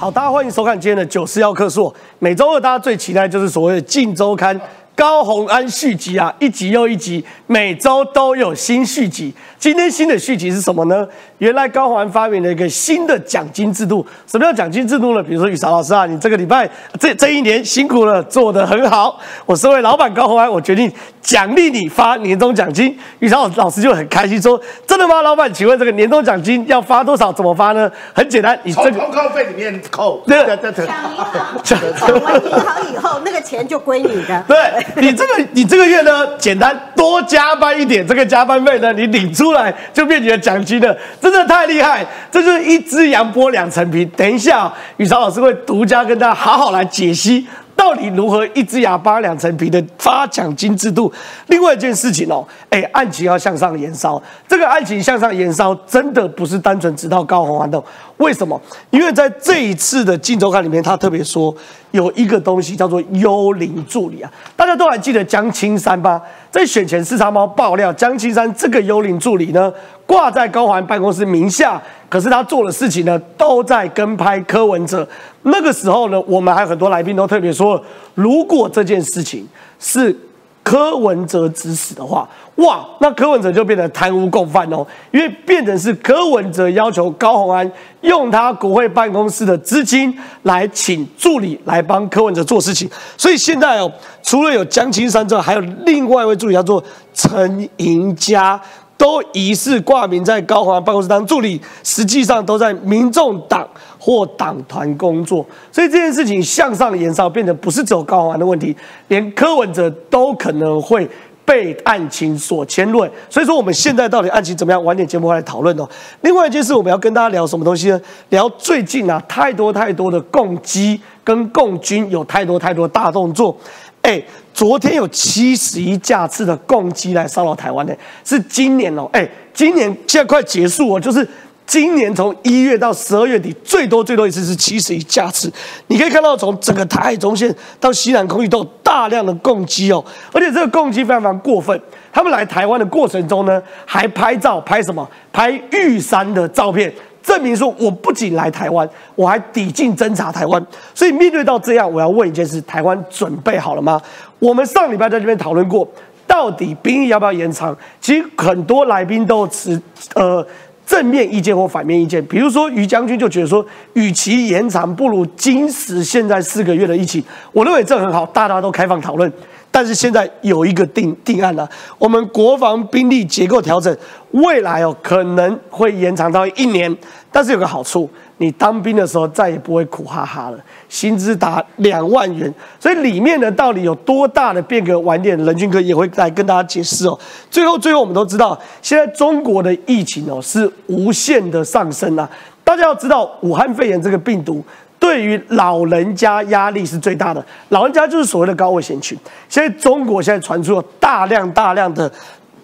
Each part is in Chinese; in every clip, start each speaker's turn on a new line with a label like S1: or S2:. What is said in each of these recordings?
S1: 好，大家欢迎收看今天的九四幺客数。每周二大家最期待就是所谓的《镜周刊》高红安续集啊，一集又一集，每周都有新续集。今天新的续集是什么呢？原来高红安发明了一个新的奖金制度。什么叫奖金制度呢？比如说雨韶老师啊，你这个礼拜这这一年辛苦了，做得很好。我身为老板高红安，我决定奖励你发年终奖金。雨韶老师就很开心说：“真的吗，老板？请问这个年终奖金要发多少？怎么发呢？很简单，你这个
S2: 从通告费里面扣。
S1: 对
S2: 对对对，
S3: 抢银行，抢完银行以后，那个钱就归你的。
S1: 对你这个，你这个月呢，简单多加班一点，这个加班费呢，你领出来就变你的奖金了，真的太厉害！这就是一只羊剥两层皮。等一下，雨超老师会独家跟大家好好来解析，到底如何一只羊剥两层皮的发奖金制度。另外一件事情哦，哎，案情要向上延烧，这个案情向上延烧，真的不是单纯直到高红安的。为什么？因为在这一次的《镜周刊》里面，他特别说有一个东西叫做幽灵助理啊，大家都还记得江青山吧？在选前四叉猫爆料，江青山这个幽灵助理呢，挂在高环办公室名下，可是他做的事情呢，都在跟拍柯文哲。那个时候呢，我们还有很多来宾都特别说，如果这件事情是柯文哲指使的话，哇，那柯文哲就变成贪污共犯哦，因为变成是柯文哲要求高虹安用他国会办公室的资金来请助理来帮柯文哲做事情，所以现在哦，除了有江青山之外，还有另外一位助理叫做陈盈佳。都疑似挂名在高虹安办公室当助理，实际上都在民众党或党团工作，所以这件事情向上延烧，变得不是只有高虹安的问题，连柯文哲都可能会被案情所牵论。所以说，我们现在到底案情怎么样？晚点节目来讨论哦。另外一件事，我们要跟大家聊什么东西呢？聊最近啊，太多太多的共机跟共军有太多太多大动作。哎，昨天有七十一架次的共机来骚扰台湾的，是今年哦。哎，今年现在快结束哦，就是今年从一月到十二月底，最多最多一次是七十一架次。你可以看到，从整个台海中线到西南空域都有大量的共机哦，而且这个共机非常非常过分。他们来台湾的过程中呢，还拍照拍什么？拍玉山的照片。证明说，我不仅来台湾，我还抵近侦查台湾。所以面对到这样，我要问一件事：台湾准备好了吗？我们上礼拜在这边讨论过，到底兵役要不要延长？其实很多来宾都持呃正面意见或反面意见。比如说于将军就觉得说，与其延长，不如今时现在四个月的疫情。我认为这很好，大家都开放讨论。但是现在有一个定定案了，我们国防兵力结构调整，未来哦可能会延长到一年。但是有个好处，你当兵的时候再也不会苦哈哈了，薪资达两万元。所以里面的到底有多大的变革？晚点任俊哥也会来跟大家解释哦。最后，最后我们都知道，现在中国的疫情哦是无限的上升啊。大家要知道，武汉肺炎这个病毒。对于老人家压力是最大的，老人家就是所谓的高危险群。现在中国现在传出了大量大量的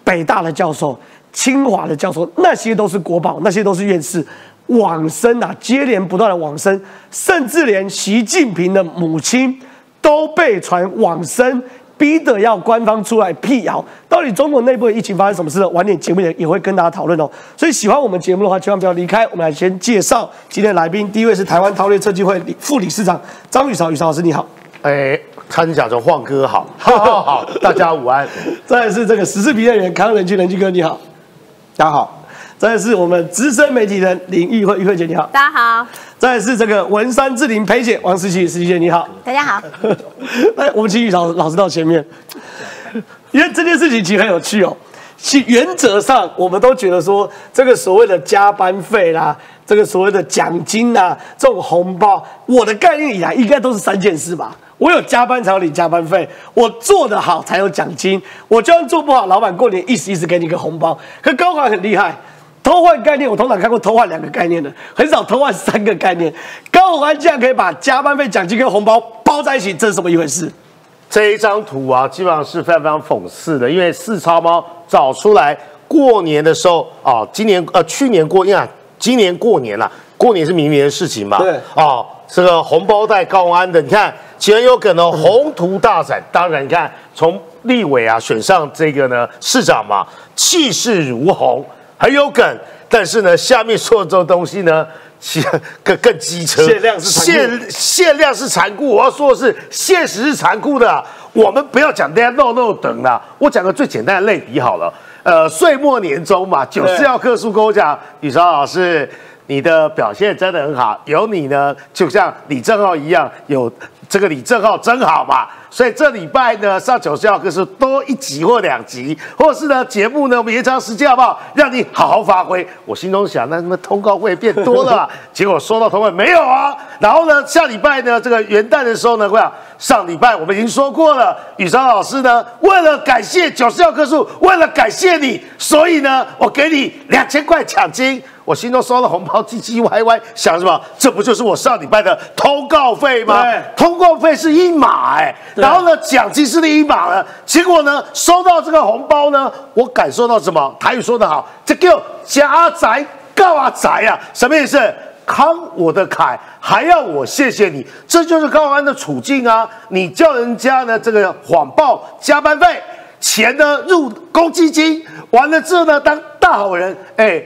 S1: 北大的教授、清华的教授，那些都是国宝，那些都是院士往生啊，接连不断的往生，甚至连习近平的母亲都被传往生。逼得要官方出来辟谣，到底中国内部的疫情发生什么事了？晚点节目也也会跟大家讨论哦。所以喜欢我们节目的话，千万不要离开。我们来先介绍今天的来宾，第一位是台湾韬略策计会副理事长张宇韶，宇韶老师你好。
S2: 哎，参讲成晃哥 好，好好好，大家午安。
S1: 再来是这个时事评论员康仁俊仁俊哥你好，
S4: 大家好。
S1: 再来是我们资深媒体人林玉慧玉慧姐你好，
S3: 大家好。
S1: 再来是这个文山志玲裴姐王思琪思琪姐你好，
S3: 大家好。
S1: 来，我们请玉老老师到前面，因为这件事情其实很有趣哦。其原则上，我们都觉得说，这个所谓的加班费啦，这个所谓的奖金呐，这种红包，我的概念以来应该都是三件事吧。我有加班才有领加班费，我做得好才有奖金。我就算做不好，老板过年意思意思给你个红包。可高考很厉害。偷换概念，我通常看过偷换两个概念的，很少偷换三个概念。高鸿安竟然可以把加班费、奖金跟红包包在一起，这是什么一回事？
S2: 这一张图啊，基本上是非常非常讽刺的，因为四超猫找出来过年的时候啊，今年呃去年过年，今年过年了，过年是明年的事情嘛？
S1: 对
S2: 啊，这个红包袋高鸿安的，你看前有可能，宏图大展。当然，你看从立委啊选上这个呢市长嘛，气势如虹。很有梗，但是呢，下面说的这种东西呢，其更更机车，
S1: 限量是残酷
S2: 限限量是残酷。我要说的是，现实是残酷的啊。我们不要讲大家 no no 等啦，我讲个最简单的类比好了。呃，岁末年终嘛，九四要客诉跟我讲，雨超老师，你的表现真的很好，有你呢，就像李正浩一样，有这个李正浩真好嘛。所以这礼拜呢，上九四要客诉多一集或两集，或是呢节目呢，我们延长时间好不好？让你好好发挥。我心中想，那他妈通告会变多了啊，结果收到通告没有啊。然后呢，下礼拜呢，这个元旦的时候呢，会啊上礼拜我们已经说过了，宇超老师呢，为了感谢九四要客诉，为了感谢你，所以呢，我给你两千块奖金。我心中收了红包，唧唧歪歪，想什么？这不就是我上礼拜的通告费吗
S1: 对？
S2: 通告费是一码哎、然后呢，奖金是另一码了。结果呢，收到这个红包呢，我感受到什么？台语说得好，这叫家宅告啊宅啊，什么意思？慷我的凯，还要我谢谢你，这就是高安的处境啊！你叫人家呢这个谎报加班费，钱呢入公积金，完了之后呢当大好人，哎。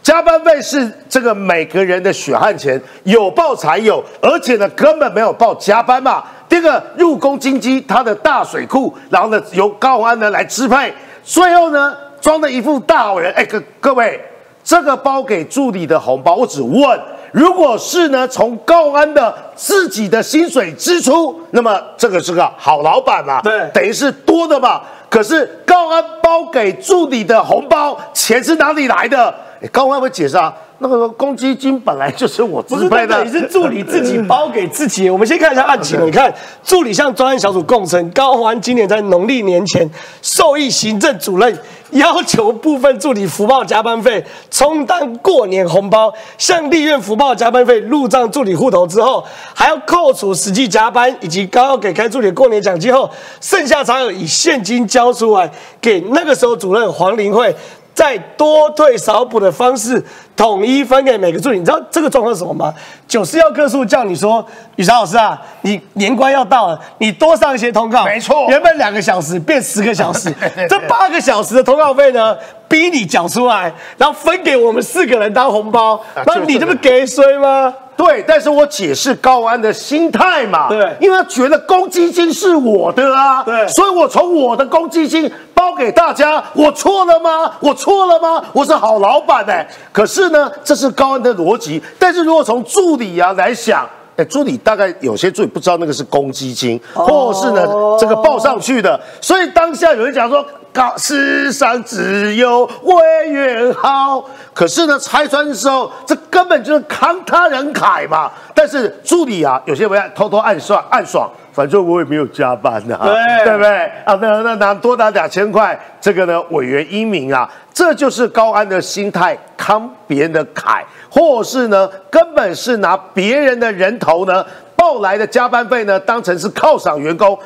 S2: 加班费是这个每个人的血汗钱，有报才有，而且呢根本没有报加班嘛。第二个入宫金鸡，它的大水库，然后呢由高安呢来支配，最后呢装的一副大好人。哎，各各位，这个包给助理的红包，我只问，如果是呢从高安的自己的薪水支出，那么这个是个好老板嘛？
S1: 对
S2: 等于是多的嘛。可是高安包给助理的红包，钱是哪里来的？诶高安会解释啊，那个公积金本来就是我支配的
S1: 那你。是助理自己包给自己。我们先看一下案情，你看助理向专案小组供称，高环今年在农历年前受益行政主任要求部分助理福报加班费，充当过年红包，向立院福报加班费入账助理户头之后，还要扣除实际加班以及高要给该助理过年奖金后，剩下差额以现金交出来给那个时候主任黄林慧。再多退少补的方式统一分给每个助理。你知道这个状况是什么吗？九四要客诉叫你说，雨霞老师啊，你年关要到了，你多上一些通告。
S2: 没错
S1: 原本两个小时变十个小时，这八个小时的通告费呢，逼你缴出来，然后分给我们四个人当红包，
S2: 啊
S1: 那你这不给衰吗？
S2: 对，但是我解释高安的心态嘛，
S1: 对
S2: 因为他觉得公积金是我的啊，
S1: 对
S2: 所以我从我的公积金包给大家，我错了吗？我错了吗？我是好老板哎、可是呢，这是高安的逻辑，但是如果从助理啊来想。哎，助理大概有些助理不知道那个是公积金，或是呢这个报上去的，所以当下有人讲说，高世上只有委员好，可是呢拆穿的时候，这根本就是慷他人慨嘛。但是助理啊，有些人偷偷暗算暗爽，反正我也没有加班呐、
S1: 对
S2: 对不对？啊，那那拿多拿两千块，这个呢委员英明啊，这就是高安的心态，慷别人的慨，或是呢根本是拿别人的人头呢报来的加班费呢当成是犒赏员工，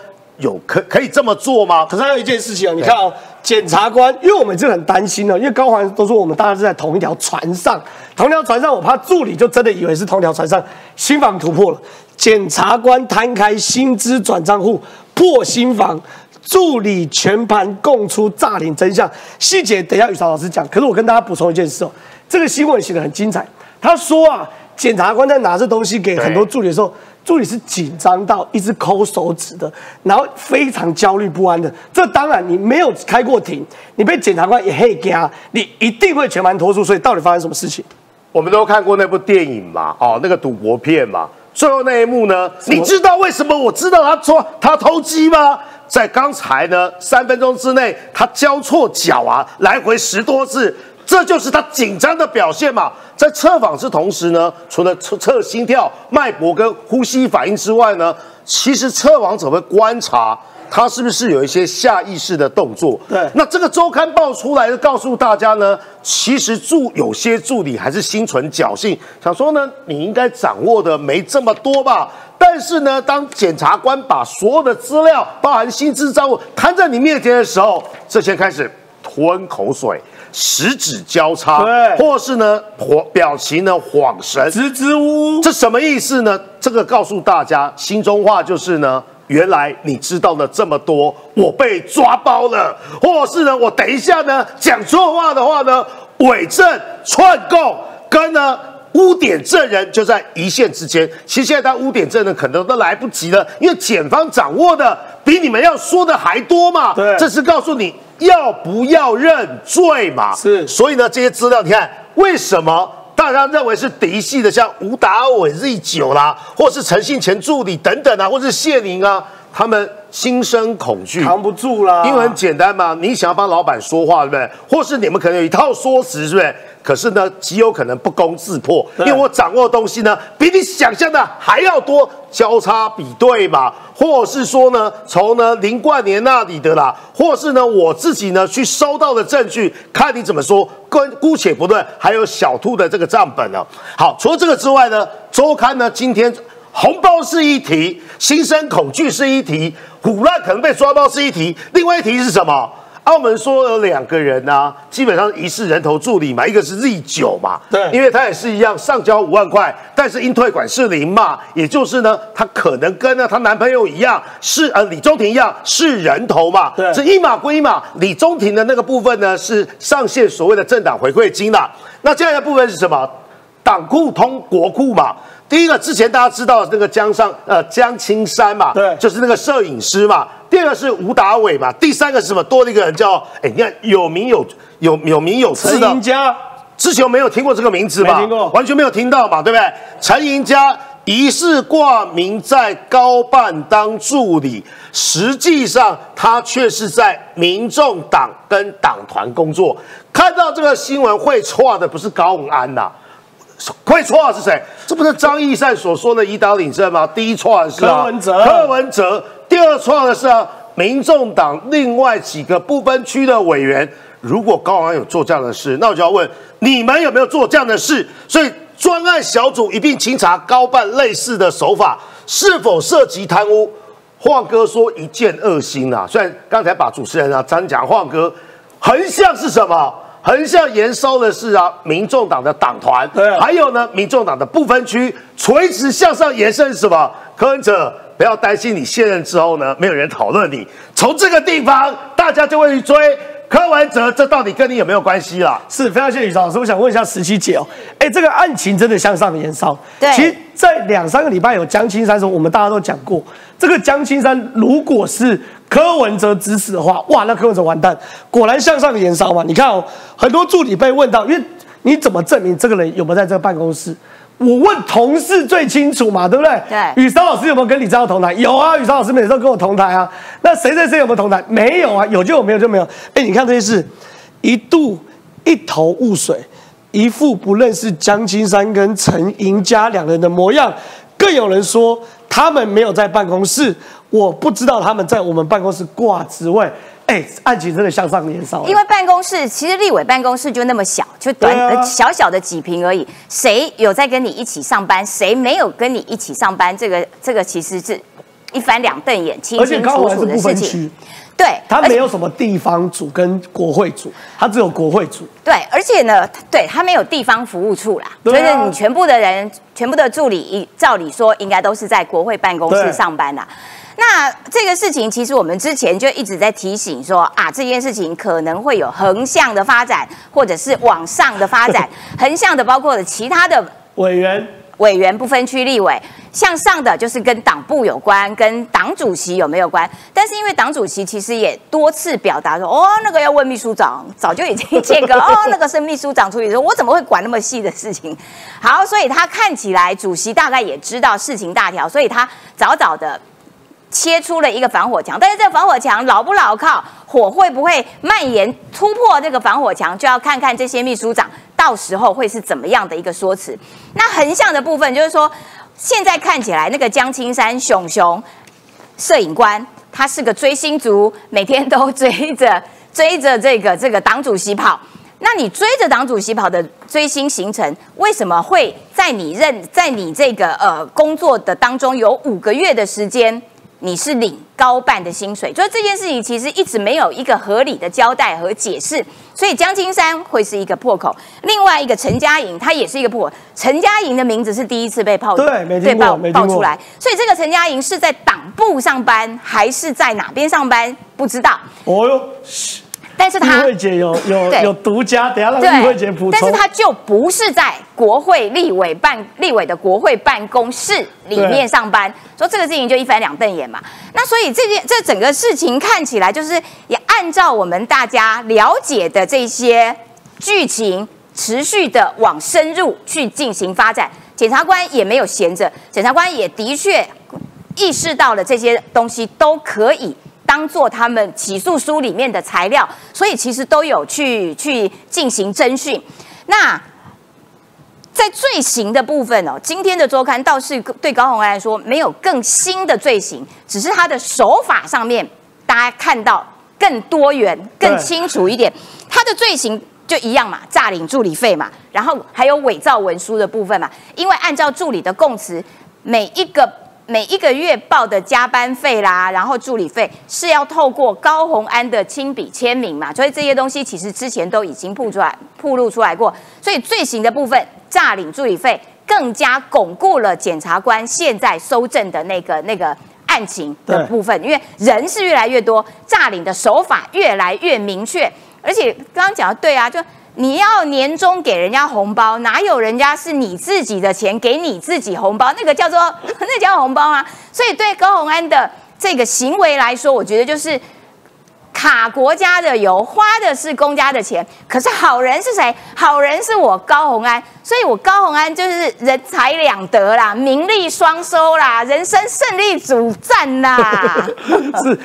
S2: 有可可以这么做吗？
S1: 可是还有一件事情啊，你看哦，检察官，因为我们是很担心哦，因为高环都说我们大家是在同一条船上，同一条船上，我怕助理就真的以为是同一条船上，新房突破了，检察官摊开薪资转账户破新房。助理全盘供出诈领真相，细节等一下雨潮老师讲。可是我跟大家补充一件事哦，这个新闻写的很精彩。他说啊，检察官在拿这东西给很多助理的时候，助理是紧张到一直抠手指的，然后非常焦虑不安的。这当然你没有开过庭，你被检察官也黑加，你一定会全盘托出。所以到底发生什么事情？
S2: 我们都看过那部电影嘛，哦，那个赌博片嘛，最后那一幕呢，你知道为什么我知道他说他偷鸡吗？在刚才呢，三分钟之内，他交错脚啊，来回十多次，这就是他紧张的表现嘛。在测访之同时呢，除了测测心跳、脉搏跟呼吸反应之外呢，其实测谎者会观察他是不是有一些下意识的动作。
S1: 对
S2: 那这个周刊报出来的，告诉大家呢，其实助有些助理还是心存侥幸，想说呢，你应该掌握的没这么多吧。但是呢，当检察官把所有的资料，包含薪资账户摊在你面前的时候，这些开始吞口水、十指交叉，
S1: 对
S2: 或是呢，表表情呢晃神，
S1: 支支吾吾，
S2: 这什么意思呢？这个告诉大家心中话就是呢，原来你知道了这么多，我被抓包了，或是呢，我等一下呢讲错话的话呢，伪证串供跟呢。污点证人就在一线之间，其实现在他污点证人可能都来不及了，因为检方掌握的比你们要说的还多嘛。
S1: 对
S2: 这是告诉你要不要认罪嘛。
S1: 是
S2: 所以呢，这些资料你看，为什么大家认为是嫡系的，像吴达伟 Z 九啦，或是陈信前助理等等啊，或是谢宁啊，他们心生恐惧，
S1: 扛不住啦，
S2: 因为很简单嘛，你想要帮老板说话，对不对？或是你们可能有一套说辞，是不是？可是呢，极有可能不攻自破，因为我掌握的东西呢，比你想象的还要多，交叉比对嘛，或是说呢，从呢林冠年那里的啦，或是呢我自己呢去收到的证据，看你怎么说，跟姑且不论，还有小兔的这个账本呢。好，除了这个之外呢，周刊呢今天红包是一题，心生恐惧是一题，虎乱可能被抓包是一题，另外一题是什么？澳门说有两个人啊，基本上疑似人头助理嘛，一个是 Z 九嘛，
S1: 对
S2: 因为他也是一样上交五万块，但是因退款是零嘛，也就是呢，她可能跟呢她男朋友一样，是呃李中庭一样是人头嘛，
S1: 对
S2: 这一码归一码，李中庭的那个部分呢是上线所谓的政党回馈金啦，那这样的部分是什么？党库通国库嘛。第一个，之前大家知道那个江上呃江青山嘛，
S1: 对
S2: 就是那个摄影师嘛。第二个是吴达伟嘛。第三个是什么？多了一个人叫哎，你看有名有有有名有字的
S1: 陈赢，家
S2: 之前没有听过这个名字吧？
S1: 没听过
S2: 完全没有听到嘛，对不对？陈赢家疑似挂名在高办当助理，实际上他却是在民众党跟党团工作。看到这个新闻会错的不是高永安呐、会错的是谁？这不是张义善所说的以党领政吗？第一错的是啊
S1: 柯文哲
S2: 柯文哲。第二错的是啊，民众党另外几个不分区的委员。如果高昂有做这样的事，那我就要问你们有没有做这样的事？所以专案小组一并清查高办类似的手法是否涉及贪污。晃哥说一件恶心啊！虽然刚才把主持人啊张讲晃哥，横向是什么？横向延烧的是啊，民众党的党团，
S1: 对啊
S2: 还有呢，民众党的不分区，垂直向上延伸是什么？柯文哲，不要担心，你卸任之后呢，没有人讨论你，从这个地方大家就会去追柯文哲，这到底跟你有没有关系啦？
S1: 是非常谢谢宇超老师，我想问一下十七姐哦，哎，这个案情真的向上延烧。
S3: 对
S1: 其实，在两三个礼拜有江青山的时候，我们大家都讲过，这个江青山如果是柯文哲指使的话，哇，那柯文哲完蛋，果然向上延烧嘛。你看哦，很多助理被问到，因为你怎么证明这个人有没有在这个办公室？我问同事最清楚嘛，对不对？
S3: 对
S1: 雨山老师有没有跟李兆同台？有啊，雨山老师每次都跟我同台啊。那谁谁谁有没有同台？没有啊，有就有，没有就没有。哎，你看这些事，一度一头雾水，一副不认识江青山跟陈赢家两人的模样。更有人说他们没有在办公室，我不知道他们在我们办公室挂职位。哎，案情真的向上延烧。
S4: 因为办公室其实立委办公室就那么小，就短、小小的几平而已。谁有在跟你一起上班，谁没有跟你一起上班，这个这个其实是一翻两瞪眼、清清楚楚的事情。对，
S1: 他没有什么地方组跟国会组，他只有国会组。
S4: 对，而且呢，对他没有地方服务处啦，所
S1: 对啊
S4: 以你全部的人、全部的助理，照理说应该都是在国会办公室上班的。那这个事情，其实我们之前就一直在提醒说啊，这件事情可能会有横向的发展，或者是往上的发展。横向的包括了其他的
S1: 委员
S4: 委员不分区立委，向上的就是跟党部有关，跟党主席有没有关？但是因为党主席其实也多次表达说，哦，那个要问秘书长，早就已经切割，哦，那个是秘书长处理的，我怎么会管那么细的事情？好，所以他看起来主席大概也知道事情大条，所以他早早的。切出了一个防火墙，但是这个防火墙牢不牢靠，火会不会蔓延突破这个防火墙，就要看看这些秘书长到时候会是怎么样的一个说辞。那横向的部分就是说，现在看起来那个江青山熊熊摄影官，他是个追星族，每天都追着 追着这个这个党主席跑。那你追着党主席跑的追星行程，为什么会在你任在你这个呃工作的当中有五个月的时间？你是领高办的薪水，所以这件事情其实一直没有一个合理的交代和解释，所以江青山会是一个破口。另外一个陈嘉莹，她也是一个破口。陈嘉莹的名字是第一次被爆
S1: 对没听过
S4: 爆爆出来，所以这个陈嘉莹是在党部上班还是在哪边上班不知道。
S1: 哦哟，
S4: 但是他
S1: 玉慧姐有有有独家，等下让慧姐补充。
S4: 但是他就不是在国会立委办立委的国会办公室里面上班，说这个事情就一翻两瞪眼嘛。那所以这件这整个事情看起来就是也按照我们大家了解的这些剧情，持续的往深入去进行发展。检察官也没有闲着，检察官也的确意识到了这些东西都可以当做他们起诉书里面的材料，所以其实都有去去进行侦讯。那在罪行的部分哦，今天的周刊倒是对高鸿安来说没有更新的罪行，只是他的手法上面大家看到更多元、更清楚一点。他的罪行就一样嘛，诈领助理费嘛，然后还有伪造文书的部分嘛。因为按照助理的供词，每一个每一个月报的加班费啦，然后助理费是要透过高虹安的亲笔签名嘛，所以这些东西其实之前都已经曝出来、曝露出来过。所以罪行的部分，诈领助理费，更加巩固了检察官现在搜证的那个那个案情的部分，因为人是越来越多，诈领的手法越来越明确，而且刚刚讲的对啊，就。你要年终给人家红包，哪有人家是你自己的钱给你自己红包？那个叫做 那叫红包吗？所以对高虹安的这个行为来说，我觉得就是卡国家的油，花的是公家的钱。可是好人是谁？好人是我高虹安，所以我高虹安就是人财两得啦，名利双收啦，人生胜利主战啦。
S1: 是。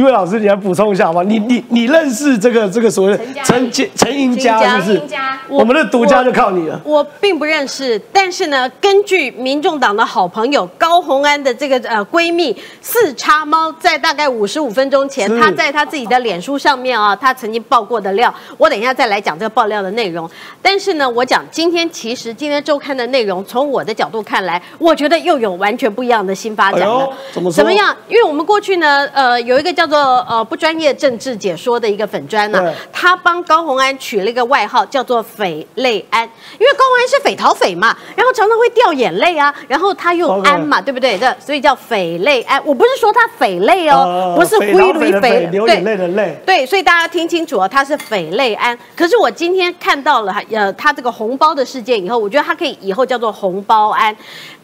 S1: 一位老师，你来补充一下好吗？你你你认识这个这个所谓的陈陈陈赢家是不是？我们的独家就靠你了。
S3: 我并不认识，但是呢，根据民众党的好朋友高红安的这个呃闺蜜四叉猫，在大概五十五分钟前，她在她自己的脸书上面啊，她曾经爆过的料，我等一下再来讲这个爆料的内容。但是呢，我讲今天其实今天周刊的内容，从我的角度看来，我觉得又有完全不一样的新发展了。
S1: 怎么
S3: 怎么样？因为我们过去呢，呃，有一个叫做呃不专业政治解说的一个粉砖呢，他帮高红安取了一个外号叫做匪类安，因为高红安是匪逃匪嘛，然后常常会掉眼泪啊，然后他又安嘛，对不对？这所以叫匪类安。我不是说他匪类哦，不是灰驴
S1: 匪，流眼泪的泪。
S3: 对，所以大家听清楚哦，他是匪类安。可是我今天看到了呃他这个红包的事件以后，我觉得他可以以后叫做红包安。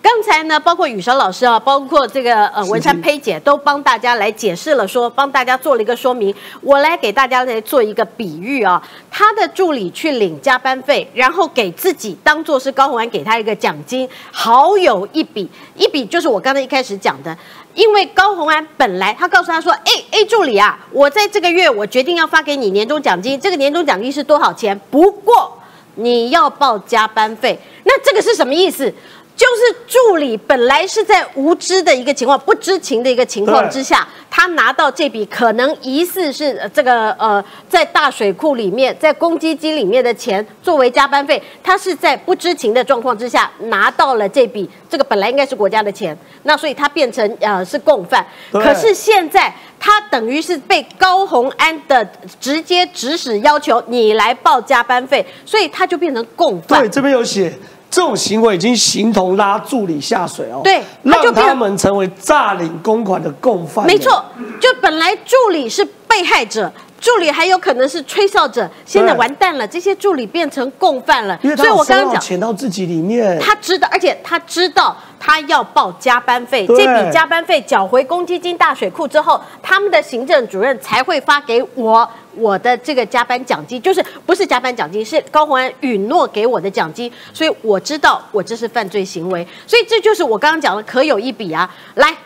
S3: 刚才呢，包括雨韶老师啊，包括这个呃文山佩姐，都帮大家来解释了，说帮大家做了一个说明。我来给大家来做一个比喻啊，他的助理去领加班费，然后给自己当做是高虹安给他一个奖金，好有一笔，一笔就是我刚才一开始讲的，因为高虹安本来他告诉他说，哎哎助理啊，我在这个月我决定要发给你年终奖金，这个年终奖金是多少钱？不过你要报加班费，那这个是什么意思？就是助理本来是在无知的一个情况、不知情的一个情况之下，他拿到这笔可能疑似是这个呃，在大水库里面、在公积金里面的钱作为加班费，他是在不知情的状况之下拿到了这笔，这个本来应该是国家的钱，那所以他变成呃是共犯。可是现在他等于是被高红安的直接指使要求你来报加班费，所以他就变成共犯。
S1: 对，这边有写。这种行为已经形同拉助理下水哦，
S3: 对，
S1: 让他们成为诈领公款的共犯。
S3: 没错，就本来助理是被害者，助理还有可能是吹哨者，现在完蛋了，这些助理变成共犯了。
S1: 所以我刚刚讲钱到自己里面，
S3: 他知道，而且他知道他要报加班费，这笔加班费缴回公积金大水库之后，他们的行政主任才会发给我。我的这个加班奖金就是不是加班奖金，是高宏安允诺给我的奖金，所以我知道我这是犯罪行为，所以这就是我刚刚讲的可有一笔啊。来，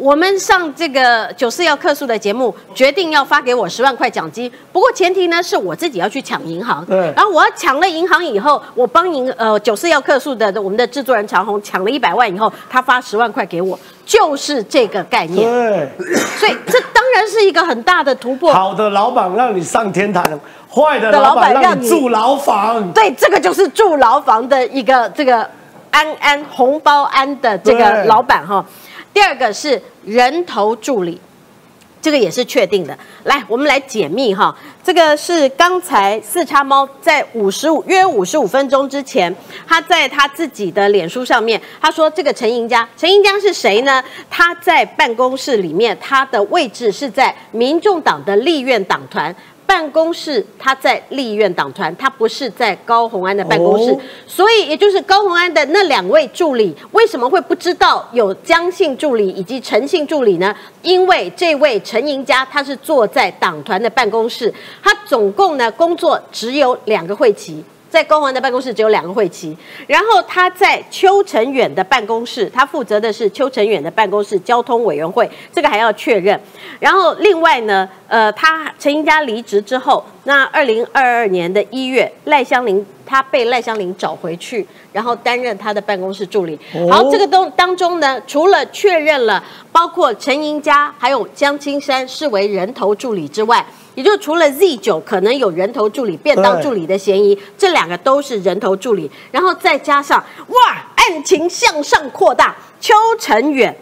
S3: 我们上这个九四要客诉的节目，决定要发给我十万块奖金，不过前提呢是我自己要去抢银行，
S1: 对，
S3: 然后我要抢了银行以后，我帮银呃九四要客诉的我们的制作人长虹抢了一百万以后，他发十万块给我。就是这个概念，
S1: 对，
S3: 所以这当然是一个很大的突破。
S1: 好的老板让你上天堂，坏的老板让你住牢房。
S3: 对，这个就是住牢房的一个这个安安红包安的这个老板哈。第二个是人头助理。这个也是确定的。来，我们来解密哈。这个是刚才四叉猫在五十五约五十五分钟之前，他在他自己的脸书上面，他说这个陈赢家，陈赢家是谁呢？他在办公室里面，他的位置是在民众党的立院党团。办公室他在立院党团，他不是在高虹安的办公室，
S1: 哦
S3: 所以也就是高虹安的那两位助理为什么会不知道有江姓助理以及陈姓助理呢？因为这位陈赢家他是坐在党团的办公室，他总共呢工作只有两个会期。在高环的办公室只有两个会期，然后他在邱成远的办公室，他负责的是邱成远的办公室交通委员会，这个还要确认。然后另外呢，呃，他陈英家离职之后，那二零二二年的一月，赖香林他被赖香林找回去，然后担任他的办公室助理。好，这个当当中呢，除了确认了包括陈英家还有江青山视为人头助理之外，也就除了 Z 九可能有人头助理、便当助理的嫌疑，这两个都是人头助理，然后再加上哇，案情向上扩大，邱成远、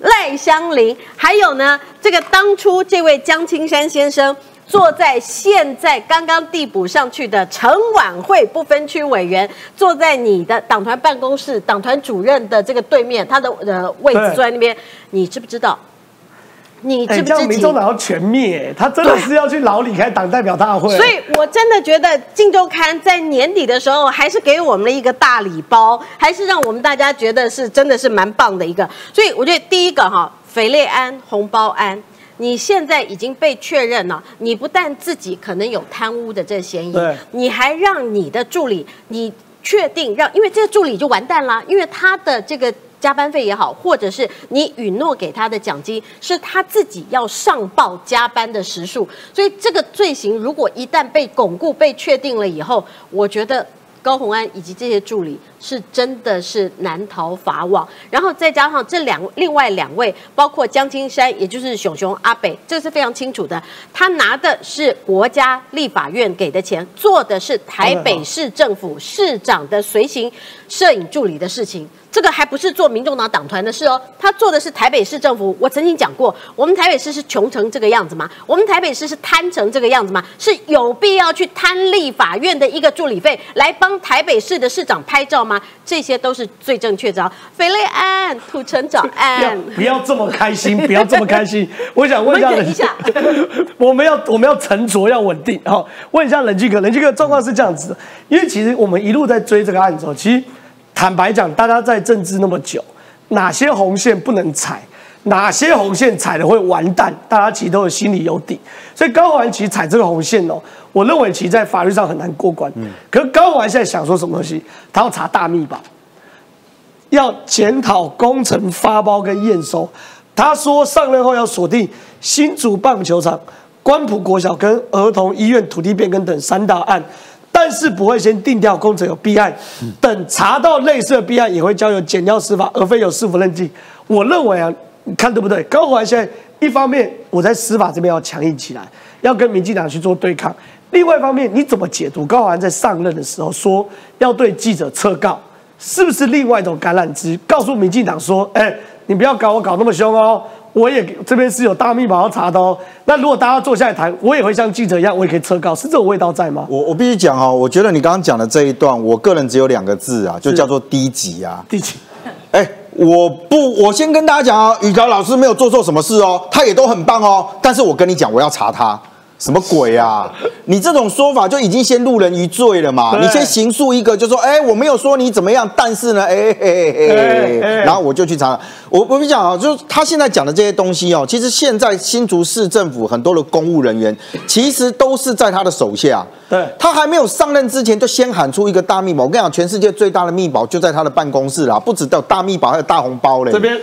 S3: 赖香林，还有呢，这个当初这位江青山先生。坐在现在刚刚递补上去的城晚会不分区委员，坐在你的党团办公室党团主任的这个对面，他的呃位置坐在那边，你知不知道？你知不知情？
S1: 民众党要全灭，他真的是要去牢里开党代表大会。
S3: 所以，我真的觉得《镜周刊》在年底的时候，还是给我们了一个大礼包，还是让我们大家觉得是真的是蛮棒的一个。所以，我觉得第一个哈，斐类安、红包安。你现在已经被确认了，你不但自己可能有贪污的这嫌疑
S1: 对，
S3: 你还让你的助理，你确定让，因为这个助理就完蛋了，因为他的这个加班费也好，或者是你允诺给他的奖金，是他自己要上报加班的时数，所以这个罪行如果一旦被巩固、被确定了以后，我觉得。高红安以及这些助理是真的是难逃法网，然后再加上这两另外两位，包括江金山，也就是熊熊阿北，这是非常清楚的。他拿的是国家立法院给的钱，做的是台北市政府市长的随行摄影助理的事情。这个还不是做民众党党团的事哦，他做的是台北市政府。我曾经讲过，我们台北市是穷成这个样子吗？我们台北市是贪成这个样子吗？是有必要去贪立法院的一个助理费来帮台北市的市长拍照吗？这些都是最正确招。斐类安，土城早安。
S1: 不要这么开心，不要这么开心。我想问一下
S3: 我们忍一下
S1: 我们要我们要沉着，要稳定。好，问一下冷静哥，冷静哥状况是这样子的，因为其实我们一路在追这个案子哦，其实坦白讲，大家在政治那么久，哪些红线不能踩？哪些红线踩了会完蛋？大家其实都有心里有底，所以高环其实踩这个红线哦，我认为其实在法律上很难过关。嗯可是高环现在想说什么东西？他要查大密保，要检讨工程发包跟验收。他说上任后要锁定新竹棒球场、关埔国小跟儿童医院土地变更等三大案，但是不会先定调工程有弊案，等查到类似的弊案，也会交由检调司法，而非由市府认定。我认为啊，你看对不对？高环现在一方面我在司法这边要强硬起来，要跟民进党去做对抗；另外一方面，你怎么解读高环在上任的时候说要对记者撤告？是不是另外一种橄榄枝，告诉民进党说，哎、你不要搞我搞那么凶哦，我也这边是有大密码要查的哦。那如果大家坐下来谈，我也会像记者一样，我也可以撤告，是这种味道在吗？
S5: 我我必须讲哦，我觉得你刚刚讲的这一段，我个人只有两个字啊，就叫做低级啊。
S1: 低级？
S5: 哎，我不，我先跟大家讲啊，宇桥老师没有做错什么事哦，他也都很棒哦。但是我跟你讲，我要查他。什么鬼啊！你这种说法就已经先路人于罪了嘛？你先行诉一个，就说，哎，我没有说你怎么样，但是呢，哎哎哎
S1: 哎哎
S5: 然后我就去查。我我跟你讲啊，就是他现在讲的这些东西哦，其实现在新竹市政府很多的公务人员，其实都是在他的手下。
S1: 对
S5: 他还没有上任之前，就先喊出一个大密保。我跟你讲，全世界最大的密保就在他的办公室啦，不止有大密保，还有大红包嘞。
S1: 这边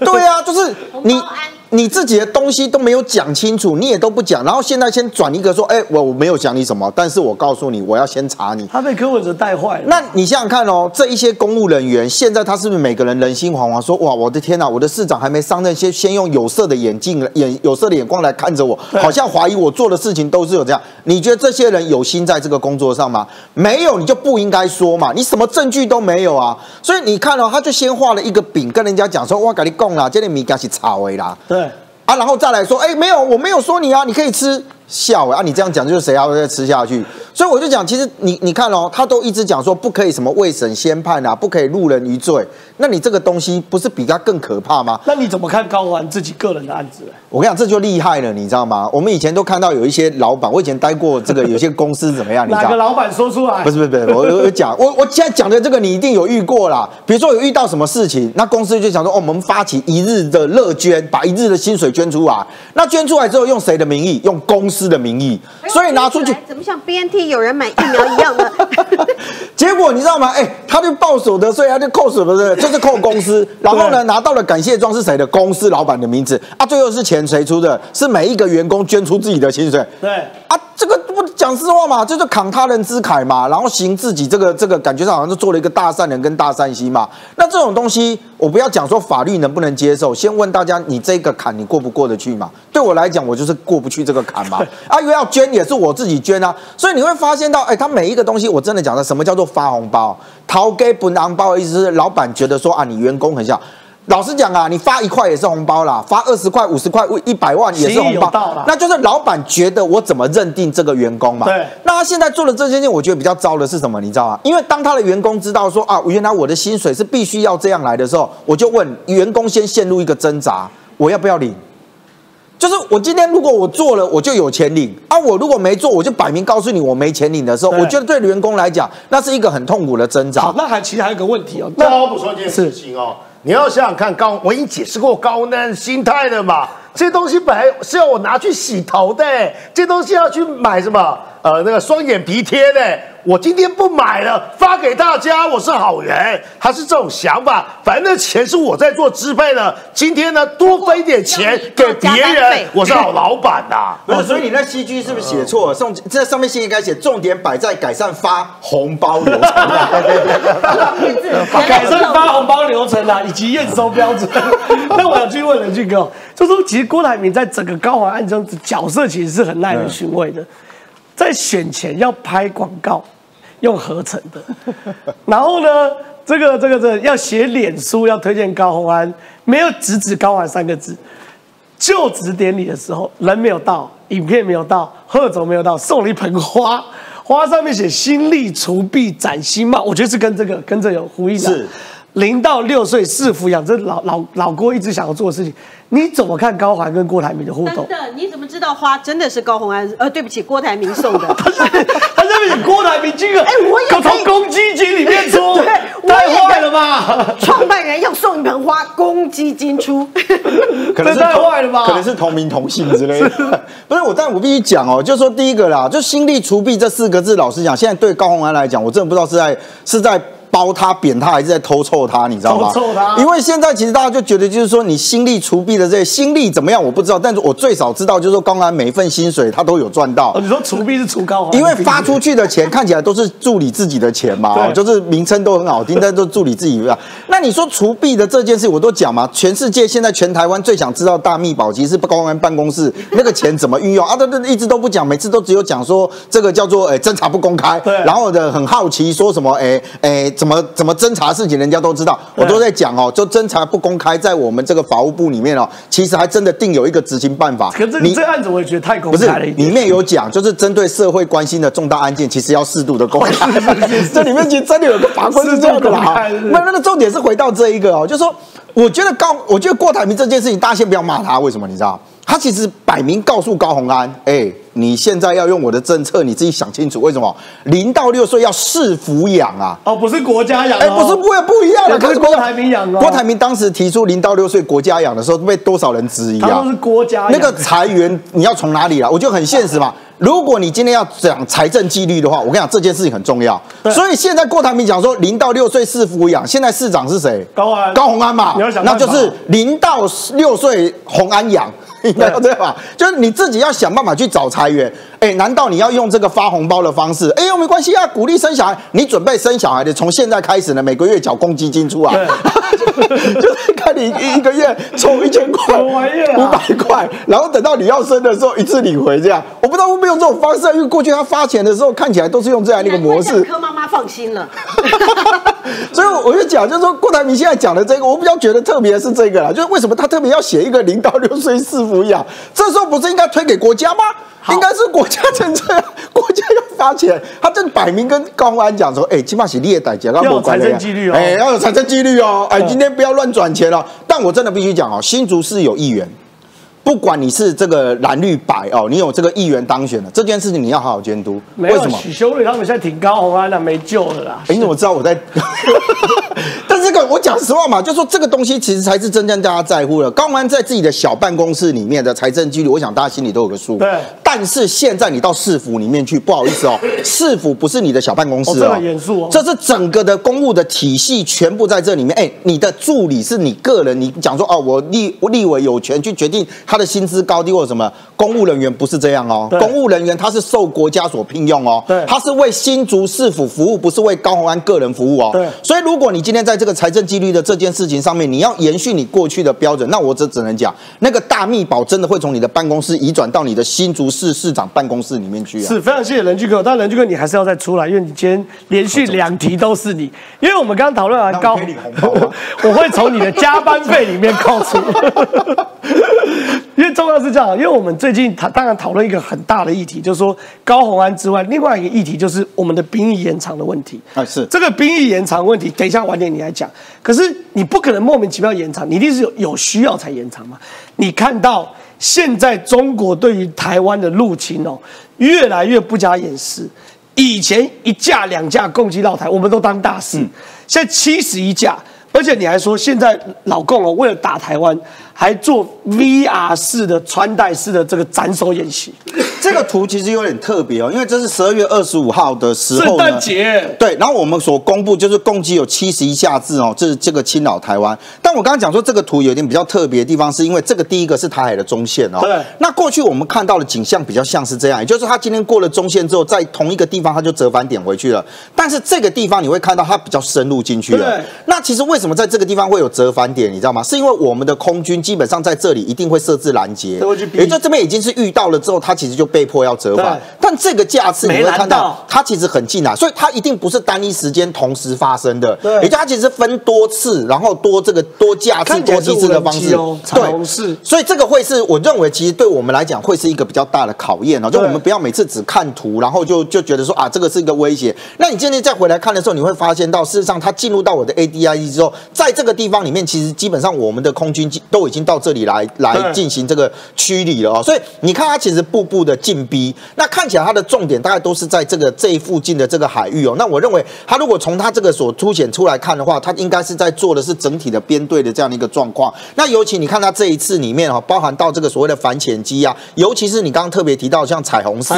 S5: 对啊，就是你
S3: 红包安
S5: 你自己的东西都没有讲清楚，你也都不讲，然后现在先转一个说，哎、我我没有讲你什么，但是我告诉你，我要先查你。
S1: 他被柯文哲带坏了。
S5: 那你想想看哦，这一些公务人员，现在他是不是每个人人心惶惶？说哇，我的天哪，我的市长还没上任，先先用有色的眼镜、眼有色的眼光来看着我，好像怀疑我做的事情都是有这样。你觉得这些人有心在这个工作上吗？没有，你就不应该说嘛，你什么证据都没有啊。所以你看哦，他就先画了一个饼，跟人家讲说，哇跟你讲啦，这里米干是炒的啦。
S1: 对，
S5: 啊，然后再来说，哎，没有，我没有说你啊，你可以吃。笑啊！你这样讲就是谁要再吃下去？所以我就讲，其实你你看哦，他都一直讲说不可以什么未审先判啊，不可以入人于罪。那你这个东西不是比他更可怕吗？
S1: 那你怎么看高环自己个人的案子？
S5: 我跟你讲，这就厉害了，你知道吗？我们以前都看到有一些老板，我以前待过这个有些公司怎么样？你知道？
S1: 哪个老板说出来？
S5: 不是不是不是，我我讲我我现在讲的这个你一定有遇过啦。比如说有遇到什么事情，那公司就想说哦，我们发起一日的乐捐，把一日的薪水捐出来。那捐出来之后用谁的名义？用公司的名义，所以拿出去。
S3: 怎么像 BNT 有人买疫苗一样的？
S5: 结果你知道吗？哎，他就报所得税，他就扣什么的，就是扣公司。然后呢，拿到了感谢状是谁的？公司老板的名字啊。最后是钱谁出的？是每一个员工捐出自己的薪水。
S1: 对
S5: 啊，这个不讲实话嘛，就是扛他人之慨嘛，然后行自己这个这个感觉上好像是做了一个大善人跟大善心嘛。那这种东西，我不要讲说法律能不能接受，先问大家，你这个坎你过不过得去嘛？对我来讲，我就是过不去这个坎嘛。啊，因为要捐也是我自己捐啊，所以你会发现到，哎，他每一个东西，我真的讲的什么叫做发红包？掏给本昂包的意思是，老板觉得说啊，你员工很像。老实讲啊，你发一块也是红包啦，发二十块、五十块、一百万也是红包，那就是老板觉得我怎么认定这个员工嘛？
S1: 对。
S5: 那他现在做的这件事情，我觉得比较糟的是什么？你知道吗？因为当他的员工知道说啊，原来我的薪水是必须要这样来的时候，我就问员工先陷入一个挣扎：我要不要领？就是我今天如果我做了，我就有钱领啊；我如果没做，我就摆明告诉你我没钱领的时候，我觉得对员工来讲，那是一个很痛苦的挣扎。
S1: 好，那还其实还有个问题哦，
S2: 那我补充一件事情哦。你要想想看，刚我已经解释过高难心态了嘛？这东西本来是要我拿去洗头的，这东西要去买什么？呃，那个双眼皮贴呢。我今天不买了，发给大家，我是好人，他是这种想法。反正钱是我在做支配的，今天呢多分一点钱给别人，我是好老板呐。
S5: 不是，所以你那 C G 是不是写错了？送这上面应该写重点摆在改善发红包流程，
S1: 改善发红包流程啊，以及验收标准。那我要去问了俊哥，就说其实郭台铭在整个高环案中角色其实是很耐人寻味的，在选前要拍广告。用合成的，然后呢，这个这个这要写脸书，要推荐高鸿安，没有直指高安三个字。就职典礼的时候，人没有到，影片没有到，贺总没有到，送了一盆花，花上面写“心力除弊展新貌”，我觉得是跟这个跟这有呼应的。
S5: 是。
S1: 零到六岁是抚养，这老老老郭一直想要做的事情。你怎么看高环跟郭台铭的互动？
S3: 真的，你怎么知道花真的是高红安？呃，对不起，郭台铭送的。
S1: 他他这边郭台铭金额，
S3: 哎，我也
S1: 从公积金里面出，太坏了吧？
S3: 创办人要送一盆花，公积金出，
S5: 可能是
S1: 太坏了吧？
S5: 可能是同名同姓之类的。不是我，但我必须讲哦，就说第一个啦，就心力除弊这四个字，老实讲，现在对高红安来讲，我真的不知道是在是在。包他扁他还是在偷臭他，你知道吗？
S1: 偷臭他。
S5: 因为现在其实大家就觉得，就是说你心力除弊的这些心力怎么样，我不知道。但是我最少知道，就是说高安每一份薪水他都有赚到。
S1: 你说除弊是除高
S5: 因为发出去的钱看起来都是助理自己的钱嘛，就是名称都很好听，但都助理自己的。那你说除弊的这件事，我都讲嘛。全世界现在全台湾最想知道大密宝，其实是高安办公室那个钱怎么运用 啊？他都一直都不讲，每次都只有讲说这个叫做诶侦查不公开。
S1: 对。
S5: 然后的很好奇说什么诶诶怎么怎么侦查。事情人家都知道，我都在讲哦，就侦查不公开，在我们这个法务部里面哦，其实还真的定有一个执行办法。
S1: 可是你这案子我也觉得太公开了，
S5: 里面有讲，就是针对社会关心的重大案件，其实要适度的公开。这里面其实真的有个法官是这样的啦。那那个重点是回到这一个哦，就是说，我觉得高，我觉得郭台铭这件事情，大家先不要骂他，为什么？你知道？他其实摆明告诉高鸿安，哎，你现在要用我的政策，你自己想清楚，为什么零到六岁要市抚养啊？
S1: 哦，不是国家养，
S5: 哎，不是不会不一样的，
S1: 可是郭台铭养哦。
S5: 郭台铭当时提出零到六岁国家养的时候，被多少人质疑啊？
S1: 是国家
S5: 那个裁员你要从哪里来？我就很现实嘛。如果你今天要讲财政纪律的话，我跟你讲这件事情很重要。所以现在郭台铭讲说零到六岁市抚养，现在市长是谁？
S1: 高安，
S5: 高鸿安嘛。那就是零到六岁鸿安养。对 吧？就是你自己要想办法去找裁员。哎，难道你要用这个发红包的方式？哎呦，没关系啊，鼓励生小孩。你准备生小孩的，从现在开始呢，每个月缴公积金出来，就是看你一个月充一千块、五百块，然后等到你要生的时候一次领回这样。我不知道会不会用这种方式，因为过去他发钱的时候看起来都是用这样的一个模式。
S3: 柯妈妈放心了，
S5: 所以我就讲，就是说郭台铭现在讲的这个，我比较觉得特别是这个啦，就是为什么他特别要写一个零到六岁四抚养？这时候不是应该推给国家吗？应该是国家政策，国家要发钱。他正摆明跟高鸿安讲说，哎，起码是列代价，
S1: 要有财政纪律哦
S5: 哎，要有财政纪律哦，哎，今天不要乱转钱哦。但我真的必须讲哦，新竹市有议员。不管你是这个蓝绿白哦，你有这个议员当选了，这件事情你要好好监督。
S1: 为什么？许修睿他们现在挺高红安了，没救了啦。
S5: 哎，你怎么知道我在？但这个我讲实话嘛，就说这个东西其实才是真正大家在乎的。高安在自己的小办公室里面的财政纪律，我想大家心里都有个数。
S1: 对。
S5: 但是现在你到市府里面去，不好意思哦，市府不是你的小办公室
S1: 哦，这么严肃哦。
S5: 这是整个的公务的体系全部在这里面。哎，你的助理是你个人，你讲说哦，我立我立委有权去决定他的薪资高低或者什么。公务人员不是这样哦，公务人员他是受国家所聘用哦，
S1: 对，
S5: 他是为新竹市府服务，不是为高鸿安个人服务哦。
S1: 对。
S5: 所以如果你今天在这个财政纪律的这件事情上面，你要延续你过去的标准，那我只只能讲，那个大密保真的会从你的办公室移转到你的新竹市市长办公室里面去啊。
S1: 是非常谢谢任俊哥，但任俊哥你还是要再出来，因为你今天连续两题都是你，因为我们刚刚讨论完高，我会从你的加班费里面扣除。因为重要是这样，因为我们最近他当然讨论一个很大的议题，就是说高红安之外，另外一个议题就是我们的兵役延长的问题
S5: 啊。是
S1: 这个兵役延长问题，等一下晚点你来讲。可是你不可能莫名其妙延长，你一定是有有需要才延长嘛。你看到现在中国对于台湾的入侵哦，越来越不加掩饰。以前一架两架攻击到台，我们都当大事。现在七十一架，而且你还说现在老共哦，为了打台湾。还做 VR 式的穿戴式的这个斩首演习，
S5: 这个图其实有点特别哦，因为这是十二月二十五号的时候，
S1: 圣诞节。
S5: 对，然后我们所公布就是共计有七十一架字哦，这是这个侵扰台湾。但我刚刚讲说这个图有点比较特别的地方，是因为这个第一个是台海的中线哦。
S1: 对。
S5: 那过去我们看到的景象比较像是这样，也就是它今天过了中线之后，在同一个地方它就折返点回去了。但是这个地方你会看到它比较深入进去了。那其实为什么在这个地方会有折返点？你知道吗？是因为我们的空军。基本上在这里一定会设置拦截，也就这边已经是遇到了之后，它其实就被迫要折返。但这个架次你会看到，它其实很近啊，所以它一定不是单一时间同时发生的。
S1: 对，
S5: 也就它其实分多次，然后多这个多架次、多机制的方式。
S1: 对，是。
S5: 所以这个会是我认为，其实对我们来讲会是一个比较大的考验哦。就我们不要每次只看图，然后就就觉得说啊，这个是一个威胁。那你今天再回来看的时候，你会发现到事实上它进入到我的 ADIE 之后，在这个地方里面，其实基本上我们的空军都已经到这里来来进行这个驱离了哦，所以你看它其实步步的进逼，那看起来它的重点大概都是在这个这一附近的这个海域哦。那我认为它如果从它这个所凸显出来看的话，它应该是在做的是整体的编队的这样的一个状况。那尤其你看它这一次里面哦，包含到这个所谓的反潜机啊，尤其是你刚刚特别提到像彩虹四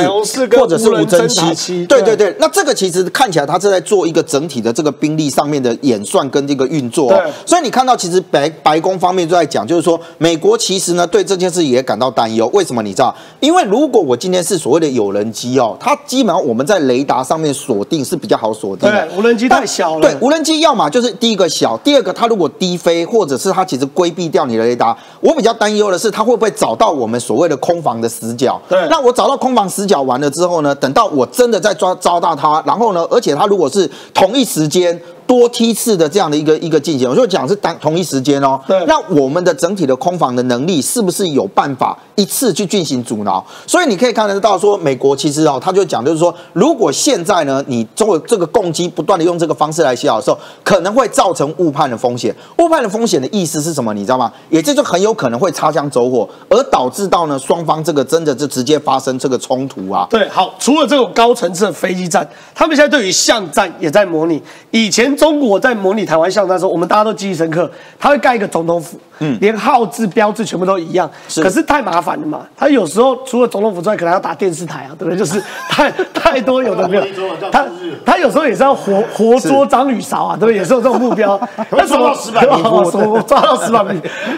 S5: 或者是无侦
S1: 机，
S5: 对对对，那这个其实看起来它是在做一个整体的这个兵力上面的演算跟这个运作。所以你看到其实白白宫方面就在讲，就是说。美国其实呢对这件事也感到担忧，为什么你知道？因为如果我今天是所谓的有人机哦，它基本上我们在雷达上面锁定是比较好锁定的。
S1: 对，无人机太小了。
S5: 对，无人机要么就是第一个小，第二个它如果低飞，或者是它其实规避掉你的雷达。我比较担忧的是，它会不会找到我们所谓的空防的死角？
S1: 对，
S5: 那我找到空防死角完了之后呢，等到我真的在抓抓到它，然后呢，而且它如果是同一时间。多梯次的这样的一个一个进行，我就讲是当同一时间哦。
S1: 对。
S5: 那我们的整体的空防的能力是不是有办法一次去进行阻挠？所以你可以看得到，说美国其实哦，他就讲就是说，如果现在呢，你做这个攻击不断的用这个方式来洗扰的时候，可能会造成误判的风险。误判的风险的意思是什么？你知道吗？也就是很有可能会擦枪走火，而导致到呢双方这个真的就直接发生这个冲突啊。
S1: 对，好，除了这种高层次的飞机战，他们现在对于巷战也在模拟。以前。中国在模拟台湾巷战的时候，我们大家都记忆深刻。他会盖一个总统府，嗯，连号字标志全部都一样。可是太麻烦了嘛。他有时候除了总统府之外，可能要打电视台啊，对不对？就是太太多有的没有。他他有时候也是要活活捉张雨韶啊，对不对？也是有这种目标。
S2: 那抓到石板
S1: 我抓到石板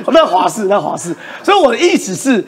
S1: 那华氏，那华氏。所以我的意思是。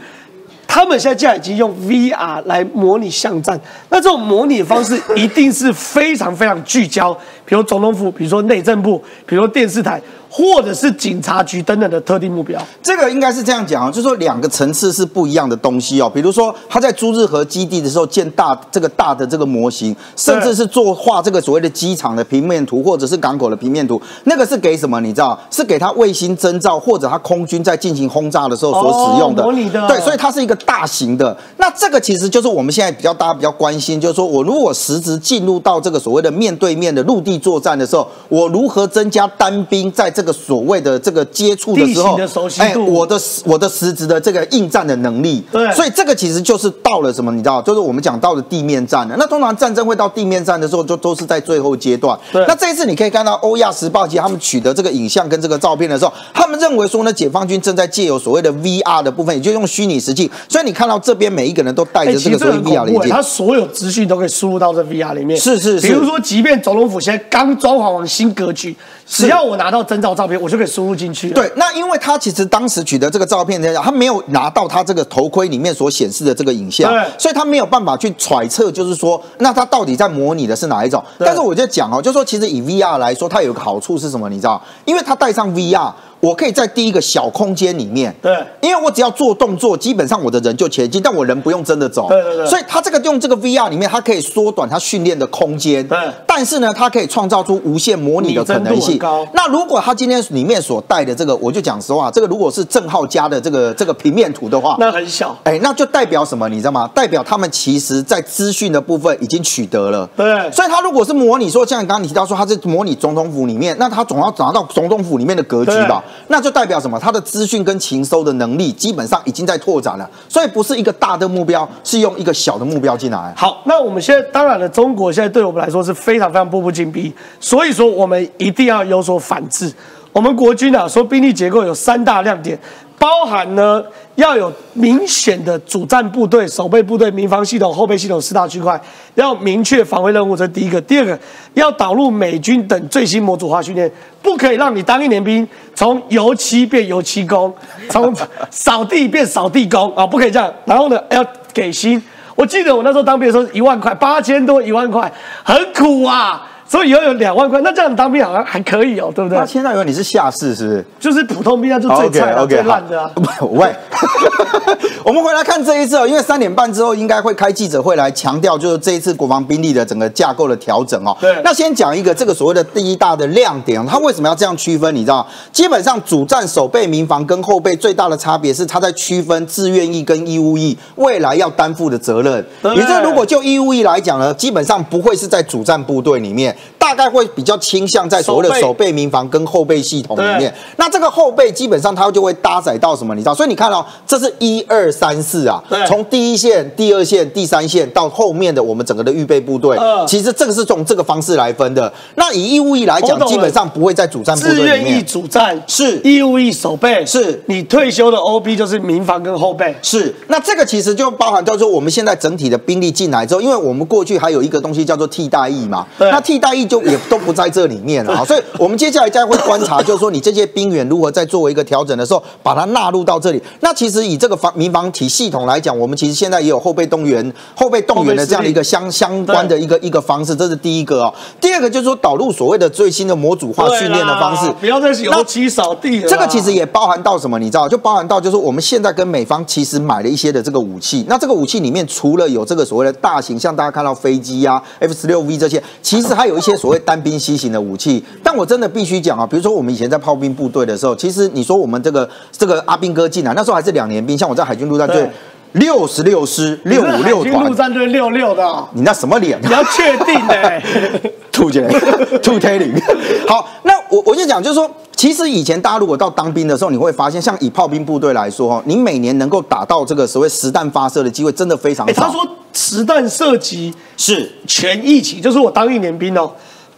S1: 他们现在既然已经用 VR 来模拟巷战，那这种模拟方式一定是非常非常聚焦，比如总统府，比如说内政部，比如说电视台。或者是警察局等等的特定目标。
S5: 这个应该是这样讲啊，就是说两个层次是不一样的东西哦。比如说他在朱日和基地的时候建大这个大的这个模型，甚至是做画这个所谓的机场的平面图，或者是港口的平面图，那个是给什么？你知道，是给他卫星征兆或者他空军在进行轰炸的时候所使用的。
S1: 哦模拟的
S5: 对，所以它是一个大型的。那这个其实就是我们现在比较大家比较关心，就是说我如果实质进入到这个所谓的面对面的陆地作战的时候，我如何增加单兵在这个所谓的这个接触的时候，
S1: 地形的熟悉度
S5: 我的我的实质的这个应战的能力。
S1: 对
S5: 所以这个其实就是到了什么，你知道，就是我们讲到了地面战了。那通常战争会到地面战的时候，就都是在最后阶段。
S1: 对
S5: 那这一次你可以看到欧亚时报其实他们取得这个影像跟这个照片的时候，他们认为说呢，解放军正在借由所谓的 VR 的部分，也就用虚拟实境，所以你看到这边每一个人都戴
S1: 哎，
S5: 着这个所谓 VR 的眼镜。
S1: 他所有资讯都可以输入到这 VR 里面。
S5: 是是是
S1: 比如说，即便总统府现在刚装潢完新格局，只要我拿到征兆照片，我就可以输入进去。
S5: 对，那因为他其实当时取得这个照片的，他没有拿到他这个头盔里面所显示的这个影像，所以他没有办法去揣测，就是说，那他到底在模拟的是哪一种？但是我就讲哦，就说其实以 VR 来说，它有个好处是什么？你知道，因为它戴上 VR。我可以在第一个小空间里面，
S1: 对
S5: 因为我只要做动作，基本上我的人就前进，但我人不用真的走，
S1: 对对对
S5: 所以它这个用这个 VR 里面，它可以缩短它训练的空间，
S1: 对
S5: 但是呢，它可以创造出无限模拟的可能性
S1: 高。
S5: 那如果他今天里面所带的这个，我就讲实话，这个如果是郑浩家的这个这个平面图的话，
S1: 那很小。
S5: 哎，那就代表什么？你知道吗？代表他们其实在资讯的部分已经取得了。
S1: 对
S5: 所以他如果是模拟说，像你刚刚你提到说他是模拟总统府里面，那他总要拿到总统府里面的格局吧？那就代表什么？他的资讯跟情收的能力基本上已经在拓展了。所以不是一个大的目标，是用一个小的目标进来。
S1: 好，那我们现在当然了，中国现在对我们来说是非常非常步步紧逼，所以说我们一定要有所反制。我们国军啊，说兵力结构有三大亮点，包含呢要有明显的主战部队、守备部队、民防系统、后备系统四大区块，要明确防卫任务，这是第一个。第二个，要导入美军等最新模组化训练，不可以让你当一年兵从油漆变油漆工，从扫地变扫地工啊，不可以这样。然后呢，要给薪。我记得我那时候当兵的时候，一万块，八千多一万块，很苦啊。所以以后有两万块，那这样当兵好像还可以哦，对不对
S5: 那？现在以为你是下士是不是？
S1: 就是普通兵啊，就最菜的、最烂的啊。
S5: 好 喂，我们回来看这一次哦，因为三点半之后应该会开记者会来强调，就是这一次国防兵力的整个架构的调整哦。
S1: 对
S5: 那先讲一个这个所谓的第一大的亮点哦，它为什么要这样区分？你知道，基本上主战守备民防跟后备最大的差别是，它在区分自愿役跟义务役未来要担负的责任。
S1: 对
S5: 也就是如果就义务役来讲呢，基本上不会是在主战部队里面，大概会比较倾向在所谓的
S1: 守备
S5: 民防跟后备系统里面。那这个后备基本上它就会搭载到什么？你知道？所以你看哦、这是一二三四啊
S1: 对，
S5: 从第一线、第二线、第三线到后面的我们整个的预备部队，
S1: 嗯
S5: 其实这个是从这个方式来分的。那以义务役来讲，基本上不会在主战部
S1: 自愿役
S5: 队里面。
S1: 主战
S5: 是
S1: 义务役守备
S5: 是
S1: 你退休的 OB 就是民防跟后备。
S5: 是，那这个其实就包含到说，我们现在整体的兵力进来之后，因为我们过去还有一个东西叫做替代役嘛，
S1: 对
S5: 那替代役就也都不在这里面了 啊，所以我们接下来将会观察，就是说你这些兵员如何在作为一个调整的时候，把它纳入到这里。那其实以这个防民防体系统来讲，我们其实现在也有后备动员、后备动员的这样的一个相相关的一个一个方式，这是第一个哦。第二个就是说导入所谓的最新的模组化训练的方式，
S1: 不要再油漆扫地了。
S5: 这个其实也包含到什么，你知道？就包含到就是我们现在跟美方其实买了一些的这个武器。那这个武器里面除了有这个所谓的大型，像大家看到飞机啊、F 十六 V 这些，其实还有一些所谓单兵西行的武器。但我真的必须讲啊，比如说我们以前在炮兵部队的时候，其实你说我们这个这个阿兵哥进来，那时候还是两年兵，像我在海军陆战队
S1: 对
S5: 六十六师六五六
S1: 你是海军陆，战队六六的哦，
S5: 你那什么脸？
S1: 你要确定的欸。
S5: 吐起来，吐 tailing。好，那我我就讲，就是说，其实以前大家如果到当兵的时候，你会发现，像以炮兵部队来说，哦，你每年能够打到这个所谓实弹发射的机会，真的非常
S1: 哎，
S5: 少。
S1: 他说实弹射击
S5: 是
S1: 全一起，就是我当一年兵哦，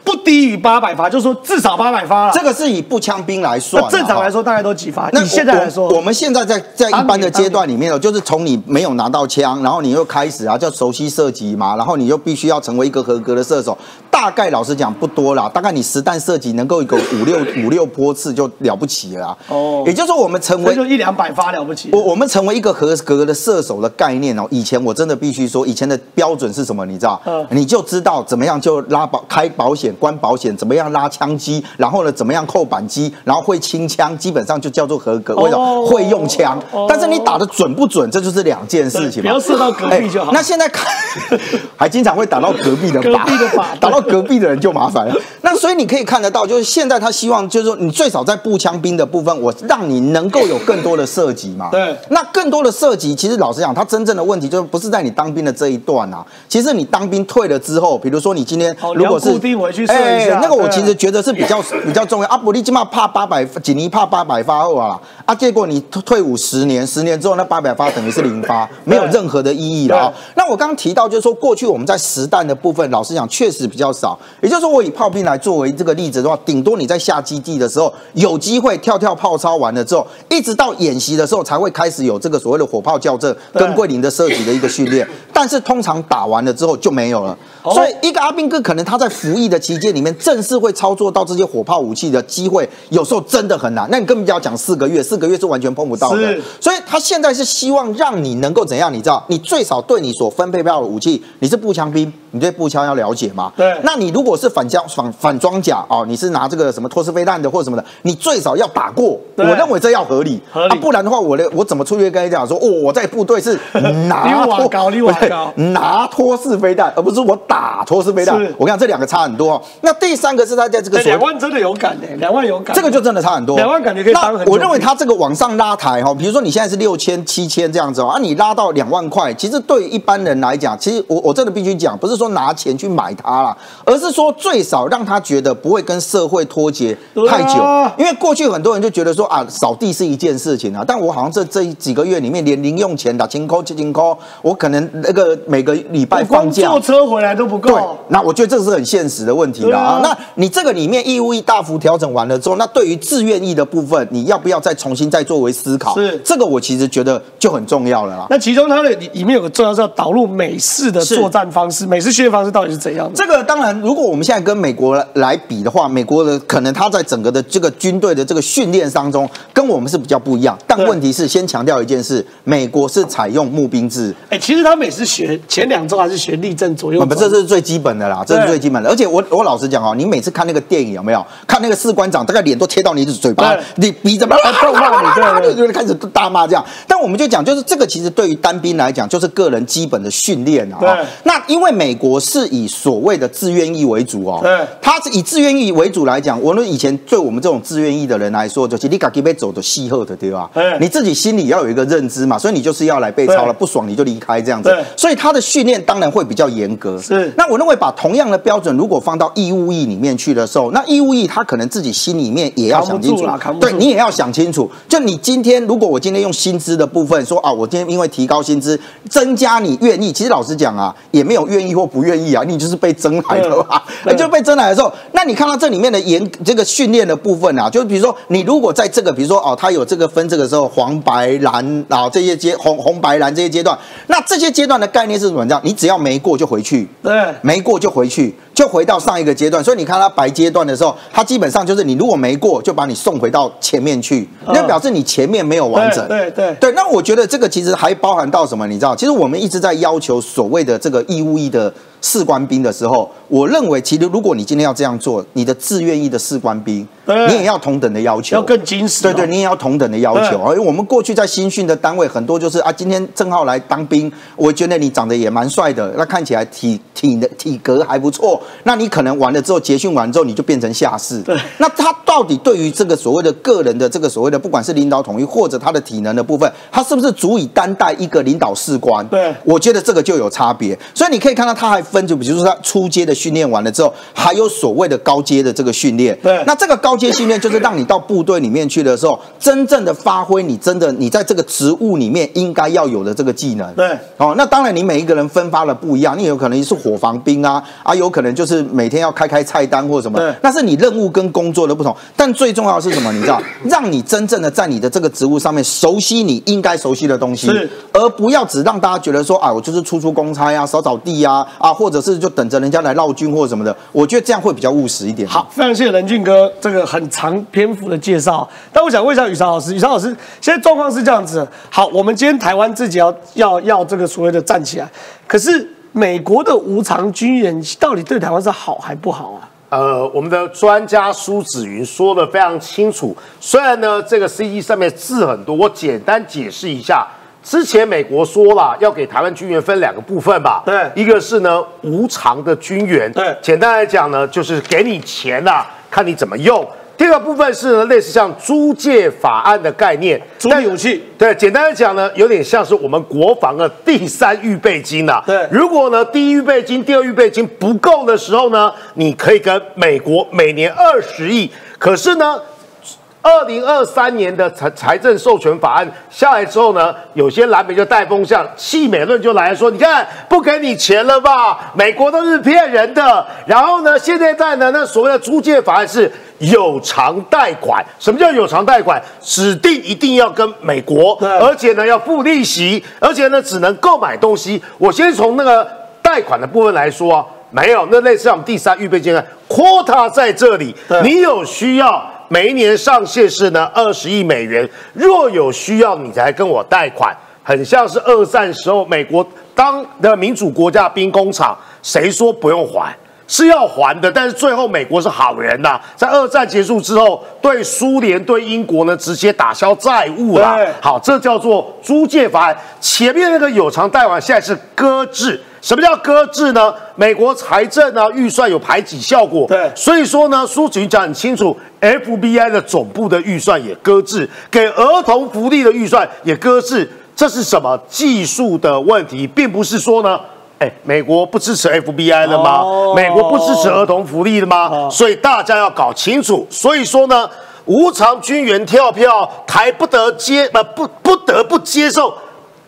S1: 不低于八百发，就是说至少八百发了。
S5: 这个是以步枪兵来算
S1: 正常来说大概都几发？
S5: 那
S1: 以现在来说，
S5: 我我们现在在在一般的阶段里面哦，就是从你没有拿到枪，然后你又开始啊，叫熟悉射击嘛，然后你又必须要成为一个合格的射手。大概老实讲不多啦，大概你实弹射击能够一个五六 五六波次就了不起了。
S1: 哦
S5: 也就是说我们成为
S1: 就一两百发了不起。
S5: 我我们成为一个合格的射手的概念哦，以前我真的必须说，以前的标准是什么？你知道？
S1: 嗯
S5: 你就知道怎么样就拉保开保险险、关保险，怎么样拉枪机，然后呢，怎么样扣扳机，然后会清枪，基本上就叫做合格。为什么会用枪？但是你打的准不准，这就是两件事情嘛。
S1: 不要射到隔壁就好。
S5: 那现在看，还经常会打到隔壁的
S1: 隔壁的靶，
S5: 打到隔壁的人就麻烦了。那所以你可以看得到，就是现在他希望，就是说你最少在步枪兵的部分，我让你能够有更多的射击嘛。
S1: 对。
S5: 那更多的射击，其实老实讲，他真正的问题就是不是在你当兵的这一段啊。其实你当兵退了之后，比如说你今天如果是
S1: 固定回去射一下，
S5: 那个我其实觉得是比较 比较重要。阿伯利基嘛怕八百，锦尼怕八百发后啊，啊，结果你退伍十年，十年之后那八百发等于是零发，没有任何的意义了啊。那我刚刚提到就是说，过去我们在实弹的部分，老实讲确实比较少。也就是说，我以炮兵来作为这个例子的话，顶多你在下基地的时候有机会跳跳炮操完了之后，一直到演习的时候才会开始有这个所谓的火炮校正跟桂林的射击的一个训练。但是通常打完了之后就没有了。所以一个阿兵哥可能他在服役的期间里面，正式会操作到这些火炮武器的机会，有时候真的很难。那你根本就要讲四个月，四个月是完全碰不到的。所以他现在是希望让你能够怎样？你知道，你最少对你所分配到的武器，你是步枪兵，你对步枪要了解嘛？
S1: 对。
S5: 那你如果是反枪反反装甲哦，你是拿这个什么托斯飞弹的或者什么的，你最少要打过。我认为这要合理，
S1: 合理。
S5: 不然的话，我的我怎么出去跟你讲说，哦，我在部队是拿
S1: 托高，高，
S5: 拿托斯飞弹，而不是我打托斯飞弹。我讲这两个差很多。那第三个是他在这个
S1: 两万真的有感呢，两万有感，
S5: 这个就真的差很多。
S1: 两万感觉可以当很。
S5: 我认为他这个往上拉抬哈，比如说你现在是六千、七千这样子哦啊，你拉到两万块，其实对于一般人来讲，其实我我真的必须讲，不是说拿钱去买它啦，而是说最少让他觉得不会跟社会脱节太久。因为过去很多人就觉得说啊，扫地是一件事情啊，但我好像这这几个月里面，连零用钱打清扣、七清扣，我可能那个每个礼拜放假
S1: 坐车回来都不够。
S5: 对，那我觉得这是很现实的问题了啊。那你这个里面义务役大幅调整完了之后，那对于自愿役的部分，你要不要再重新再作为思考？
S1: 是
S5: 这个，我其实觉得就很重要了啦。
S1: 那其中它的里面有个重要是要导入美式的作战方式，美式训练方式到底是怎样的？
S5: 这个当然，如果我们现在跟美国来比的话，美国的可能他在整个的这个军队的这个训练当中，跟我们是比较不一样。但问题是，先强调一件事，美国是采用募兵制。
S1: 哎，其实他每次学前两周还是学立正左右，
S5: 不，这是最基本的啦，这是最基本的。而且我我老实讲哦，你每次看那个电影有没有看那个士官长，大概脸都贴到你的嘴巴，你鼻子。
S1: 咒骂你，
S5: 对，就开始大骂这样。但我们就讲，就是这个其实对于单兵来讲，就是个人基本的训练啊。
S1: 对。
S5: 那因为美国是以所谓的自愿意为主哦。
S1: 对。
S5: 他是以自愿意为主来讲，我们以前对我们这种自愿意的人来说，就是你自己被走的细后的对吧？你自己心里要有一个认知嘛，所以你就是要来背抄了，不爽你就离开这样子。所以他的训练当然会比较严格。
S1: 是。
S5: 那我认为把同样的标准如果放到义务役里面去的时候，那义务役他可能自己心里面也要想清楚。对你也要想清楚。就你今天，如果我今天用薪资的部分说啊，我今天因为提高薪资，增加你愿意，其实老实讲啊，也没有愿意或不愿意啊，你就是被征来的吧？就被征来的时候，那你看到这里面的严这个训练的部分啊，就比如说你如果在这个，比如说哦，他有这个分这个时候黄白蓝啊这些阶红红白蓝这些阶段，那这些阶段的概念是怎么样？你只要没过就回去，
S1: 对，
S5: 没过就回去。就回到上一个阶段，所以你看他白阶段的时候，他基本上就是你如果没过，就把你送回到前面去，那表示你前面没有完整。
S1: 对对
S5: 对。那我觉得这个其实还包含到什么？你知道，其实我们一直在要求所谓的这个义务役的士官兵的时候，我认为其实如果你今天要这样做，你的自愿意的士官兵，你也要同等的要求，
S1: 要更精实。
S5: 对对，你也要同等的要求。因为我们过去在新训的单位很多就是啊，今天正好来当兵，我觉得你长得也蛮帅的，那看起来体体的体格还不错，那你可能。完了之后结训完之后你就变成下士，
S1: 对。
S5: 那他到底对于这个所谓的个人的这个所谓的不管是领导统一或者他的体能的部分，他是不是足以担待一个领导士官？
S1: 对，
S5: 我觉得这个就有差别。所以你可以看到他还分，就比如说他初阶的训练完了之后，还有所谓的高阶的这个训练。
S1: 对。
S5: 那这个高阶训练就是让你到部队里面去的时候，真正的发挥你真的你在这个职务里面应该要有的这个技能。
S1: 对。
S5: 哦，那当然你每一个人分发的不一样，你有可能是火防兵啊，啊，有可能就是每天要开开菜单。或什么？对那是你任务跟工作的不同。但最重要的是什么？你知道，让你真正的在你的这个职务上面熟悉你应该熟悉的东西，而不要只让大家觉得说，啊，我就是出出公差呀，扫扫地呀，啊，或者是就等着人家来绕军或什么的。我觉得这样会比较务实一点。
S1: 好，非常谢谢任俊哥这个很长篇幅的介绍。但我想问一下宇超老师，宇超老师，现在状况是这样子。好，我们今天台湾自己要要要这个所谓的站起来，可是美国的无偿军援到底对台湾是好还不好啊？
S2: 呃，我们的专家苏子云说的非常清楚。虽然呢，这个 C E 上面字很多，我简单解释一下。之前美国说了要给台湾军援分两个部分吧，
S1: 对。
S2: 一个是呢无偿的军援，
S1: 对。
S2: 简单来讲呢，就是给你钱啦、看你怎么用。第二个部分是呢，类似像租借法案的概念，
S1: 租借武器。
S2: 对，简单来讲呢，有点像是我们国防的第三预备金呐、
S1: 对。
S2: 如果呢第一预备金、第二预备金不够的时候呢，你可以跟美国每年二十亿，可是呢。二零二三年的财财政授权法案下来之后呢，有些蓝媒就带风向，气美论就来说，你看不给你钱了吧？美国都是骗人的。然后呢，现在在呢，那所谓的租借法案是有偿贷款。什么叫有偿贷款？指定一定要跟美国，而且呢要付利息，而且呢只能购买东西。我先从那个贷款的部分来说啊，没有，那类似像我们第三预备金啊，quota 在这里，你有需要。每一年上限是呢二十亿美元，若有需要你才跟我贷款，很像是二战时候美国当的民主国家兵工厂，谁说不用还？是要还的，但是最后美国是好人呐、在二战结束之后，对苏联、对英国呢直接打消债务啦。好，这叫做租借法案。前面那个有偿贷款现在是搁置。什么叫搁置呢？美国财政啊预算有排挤效果，
S1: 对
S2: 所以说呢，苏局讲很清楚，FBI 的总部的预算也搁置，给儿童福利的预算也搁置，这是什么技术的问题，并不是说呢。哎，美国不支持 FBI 了吗？
S1: 哦
S2: 美国不支持儿童福利了吗？
S1: 哦
S2: 所以大家要搞清楚。所以说呢，无偿军援跳票，台不得接呃不不得不接受，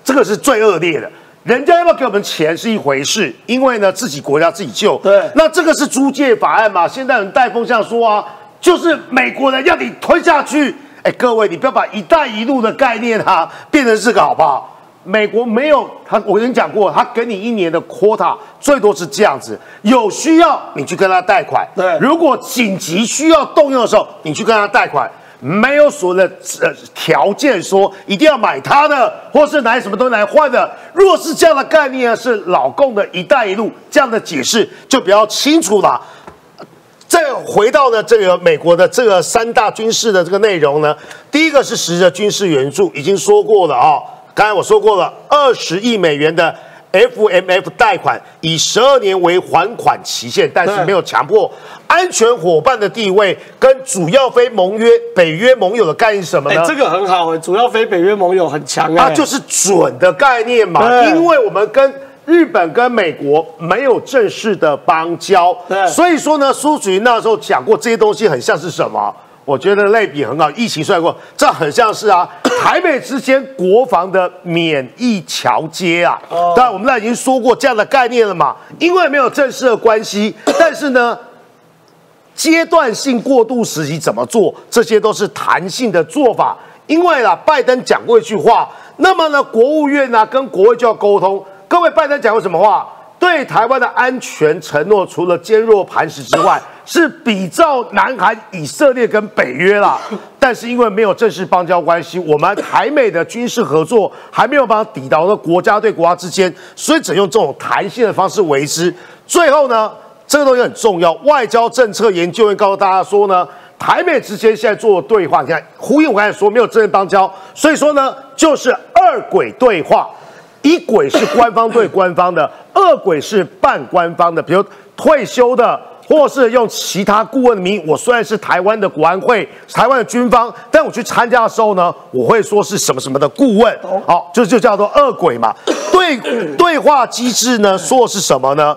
S2: 这个是最恶劣的。人家要不要给我们钱是一回事，因为呢自己国家自己救。
S1: 对
S2: 那这个是租借法案嘛？现在人带风向说啊，就是美国人要你吞下去。哎，各位，你不要把“一带一路”的概念啊变成这个好不好？美国没有他，我跟你讲过，他给你一年的 quota 最多是这样子，有需要你去跟他贷款。
S1: 对
S2: 如果紧急需要动用的时候，你去跟他贷款。没有所谓的呃条件说一定要买他的，或是拿什么东西来换的。若是这样的概念呢，是老共的一带一路这样的解释就比较清楚了。再回到呢这个美国的这个三大军事的这个内容呢，第一个是实质军事援助，已经说过了啊、刚才我说过了，二十亿美元的 FMF 贷款，以十二年为还款期限，但是没有强迫安全伙伴的地位，跟主要非盟约北约盟友的概念是什么呢？，
S1: 哎这个很好哎，主要非北约盟友很强哎，
S2: 它就是准的概念嘛，因为我们跟日本跟美国没有正式的邦交，
S1: 对
S2: 所以说呢，苏主席那时候讲过这些东西很像是什么？我觉得类比很好，疫情算过，这很像是啊，台北之间国防的免疫桥接啊。
S1: 哦
S2: 当然，我们那已经说过这样的概念了嘛，因为没有正式的关系，但是呢，阶段性过渡时期怎么做，这些都是弹性的做法。因为啦，拜登讲过一句话，那么呢，国务院呢、跟国会就要沟通。各位，拜登讲过什么话？对台湾的安全承诺，除了坚若磐石之外，是比照南韩、以色列跟北约啦。但是因为没有正式邦交关系，我们台美的军事合作还没有办法抵达到国家对国家之间，所以只用这种弹性的方式为之。最后呢，这个东西很重要。外交政策研究院告诉大家说呢，台美之间现在做的对话，你看呼应我刚才说没有正式邦交，所以说呢，就是二轨对话。一轨是官方对官方的，二轨是半官方的，比如退休的，或是用其他顾问的名义。我虽然是台湾的国安会、台湾的军方，但我去参加的时候呢，我会说是什么什么的顾问。好，这就叫做恶鬼嘛。对 对话机制呢，说的是什么呢？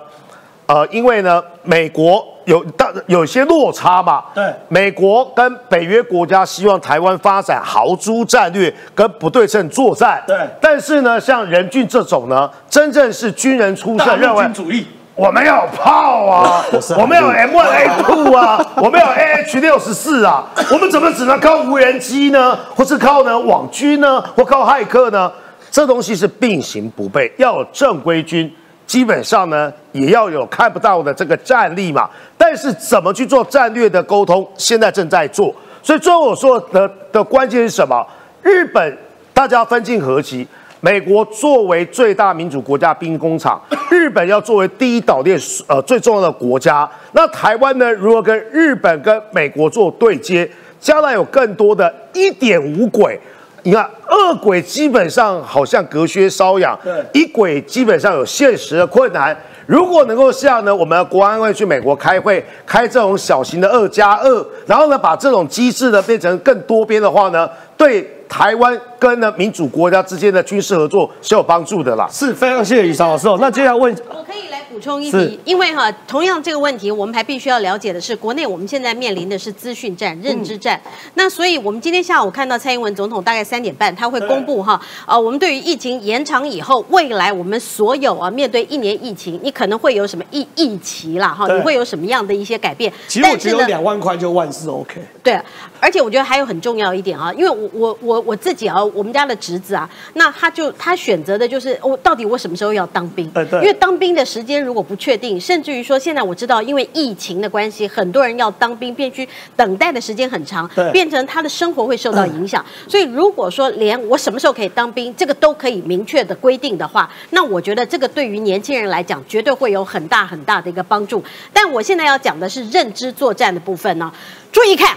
S2: 呃，因为呢，美国有大有些落差嘛。
S1: 对
S2: 美国跟北约国家希望台湾发展豪猪战略跟不对称作战。
S1: 对
S2: 但是呢，像任俊这种呢，真正是军人出
S1: 大
S2: 身，认为
S1: 主义。
S2: 我们要有炮 啊，我们有 M 1 A 2啊，我们有 A H 六十四啊，我们怎么只能靠无人机呢？或是靠呢网军呢？或靠骇客呢？这东西是并行不悖，要有正规军，基本上呢也要有看不到的这个战力嘛。但是怎么去做战略的沟通，现在正在做。所以最后我说的的关键是什么？日本大家分进合击。美国作为最大民主国家兵工厂，日本要作为第一岛链呃最重要的国家，那台湾呢如何跟日本跟美国做对接？将来有更多的一点五轨。你看，二轨基本上好像隔靴搔痒，
S1: 对
S2: 一轨基本上有现实的困难。如果能够像呢，我们的国安会去美国开会，开这种小型的二加二，然后呢，把这种机制呢变成更多边的话呢，对台湾跟呢民主国家之间的军事合作是有帮助的啦。
S1: 是非常谢谢雨韶老师哦。那接下来问
S3: 我可以来补充一
S1: 是
S3: 题，因为哈，同样这个问题，我们还必须要了解的是，国内我们现在面临的是资讯战、认知战。那所以，我们今天下午看到蔡英文总统大概三点半，他会公布哈，呃，我们对于疫情延长以后，未来我们所有啊面对一年疫情，你可能会有什么疫疫期啦哈，你会有什么样的一些改变？
S1: 其实我觉得两万块就万事 OK。
S3: 对，而且我觉得还有很重要一点啊，因为我我我我自己啊，我们家的侄子啊，那他就他选择的就是我、到底我什么时候要当兵？
S1: 对对
S3: 因为当兵的时间如果不确定，甚至于说现在我知道，因为疫情的关系，很多人要当兵，必须等待的时间很长
S1: 对，
S3: 变成他的生活会受到影响。所以如果说连我什么时候可以当兵，这个都可以明确的规定的话，那我觉得这个对于年轻人来讲，绝对会有很大很大的一个帮助。但我现在要讲的是认知作战的部分呢，注意看。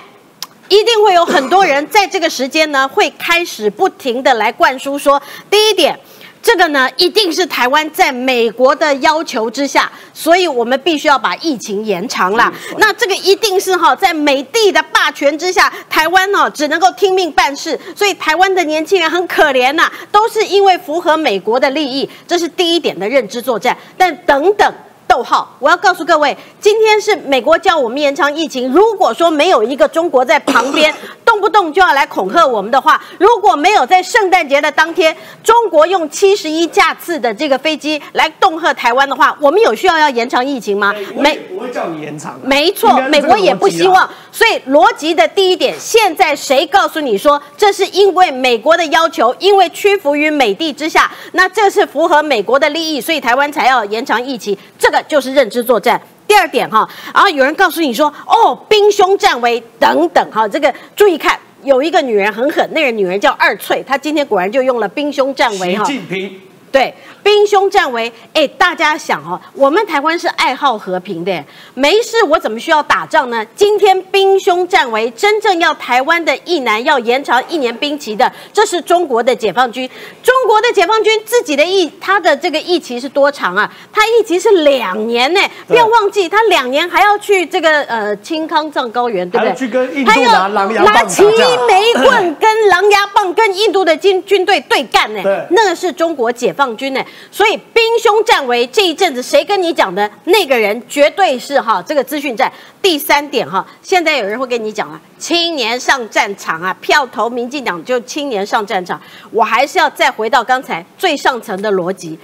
S3: 一定会有很多人在这个时间呢，会开始不停的来灌输说，第一点。这个呢，一定是台湾在美国的要求之下，所以我们必须要把疫情延长啦。那这个一定是哈，在美帝的霸权之下，台湾呢只能够听命办事，所以台湾的年轻人很可怜呐、都是因为符合美国的利益，这是第一点的认知作战。但等等。逗号，我要告诉各位，今天是美国叫我们延长疫情。如果说没有一个中国在旁边，动不动就要来恐吓我们的话，如果没有在圣诞节的当天，中国用七十一架次的这个飞机来恫吓台湾的话，我们有需要要延长疫情吗？没。
S1: 不会叫你延长。
S3: 没错美国也不希望。所以逻辑的第一点，现在谁告诉你说这是因为美国的要求，因为屈服于美帝之下，那这是符合美国的利益，所以台湾才要延长疫情，这个就是认知作战。第二点哈，然后有人告诉你说，哦，兵凶战危等等哈，这个注意看。有一个女人很狠，那个女人叫二翠，她今天果然就用了兵凶战危
S1: 习
S3: 哈。
S1: 近平
S3: 对，兵凶战危，哎，大家想哦，我们台湾是爱好和平的，没事我怎么需要打仗呢？今天兵凶战危，真正要台湾的役男要延长一年兵期的，这是中国的解放军。中国的解放军自己的役，他的这个役期是多长啊？他役期是两年呢，不要忘记，他两年还要去这个呃青康藏高原，对不对？
S1: 去跟印度拿狼牙棒
S3: 拿齐眉棍跟狼牙棒跟印度的军军队对干呢
S1: 对，
S3: 那个是中国解放军呢，所以兵凶战危这一阵子谁跟你讲的那个人绝对是哈这个资讯战。第三点哈，现在有人会跟你讲啊，青年上战场啊，票投民进党就青年上战场。我还是要再回到刚才最上层的逻辑，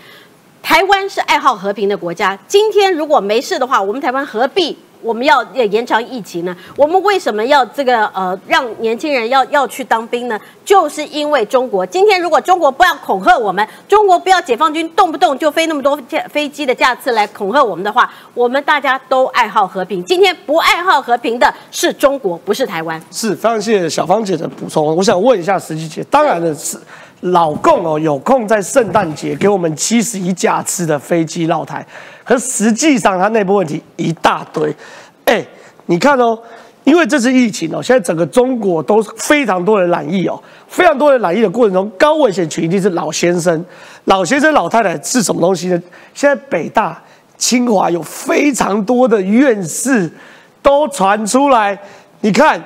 S3: 台湾是爱好和平的国家，今天如果没事的话，我们台湾何必？我们要延长疫情呢？我们为什么要这个呃让年轻人要要去当兵呢？就是因为中国今天如果中国不要恐吓我们，中国不要解放军动不动就飞那么多架飞机的架次来恐吓我们的话，我们大家都爱好和平。今天不爱好和平的是中国，不是台湾。
S1: 是非常谢谢小芳姐的补充。我想问一下石琪姐，当然的是老共哦有空在圣诞节给我们七十一架次的飞机绕台，可实际上它内部问题一大堆。哎，你看哦。因为这次疫情哦，现在整个中国都非常多人染疫哦，非常多人染疫的过程中，高危险群一定是老先生、老先生、老太太是什么东西呢？现在北大、清华有非常多的院士都传出来，你看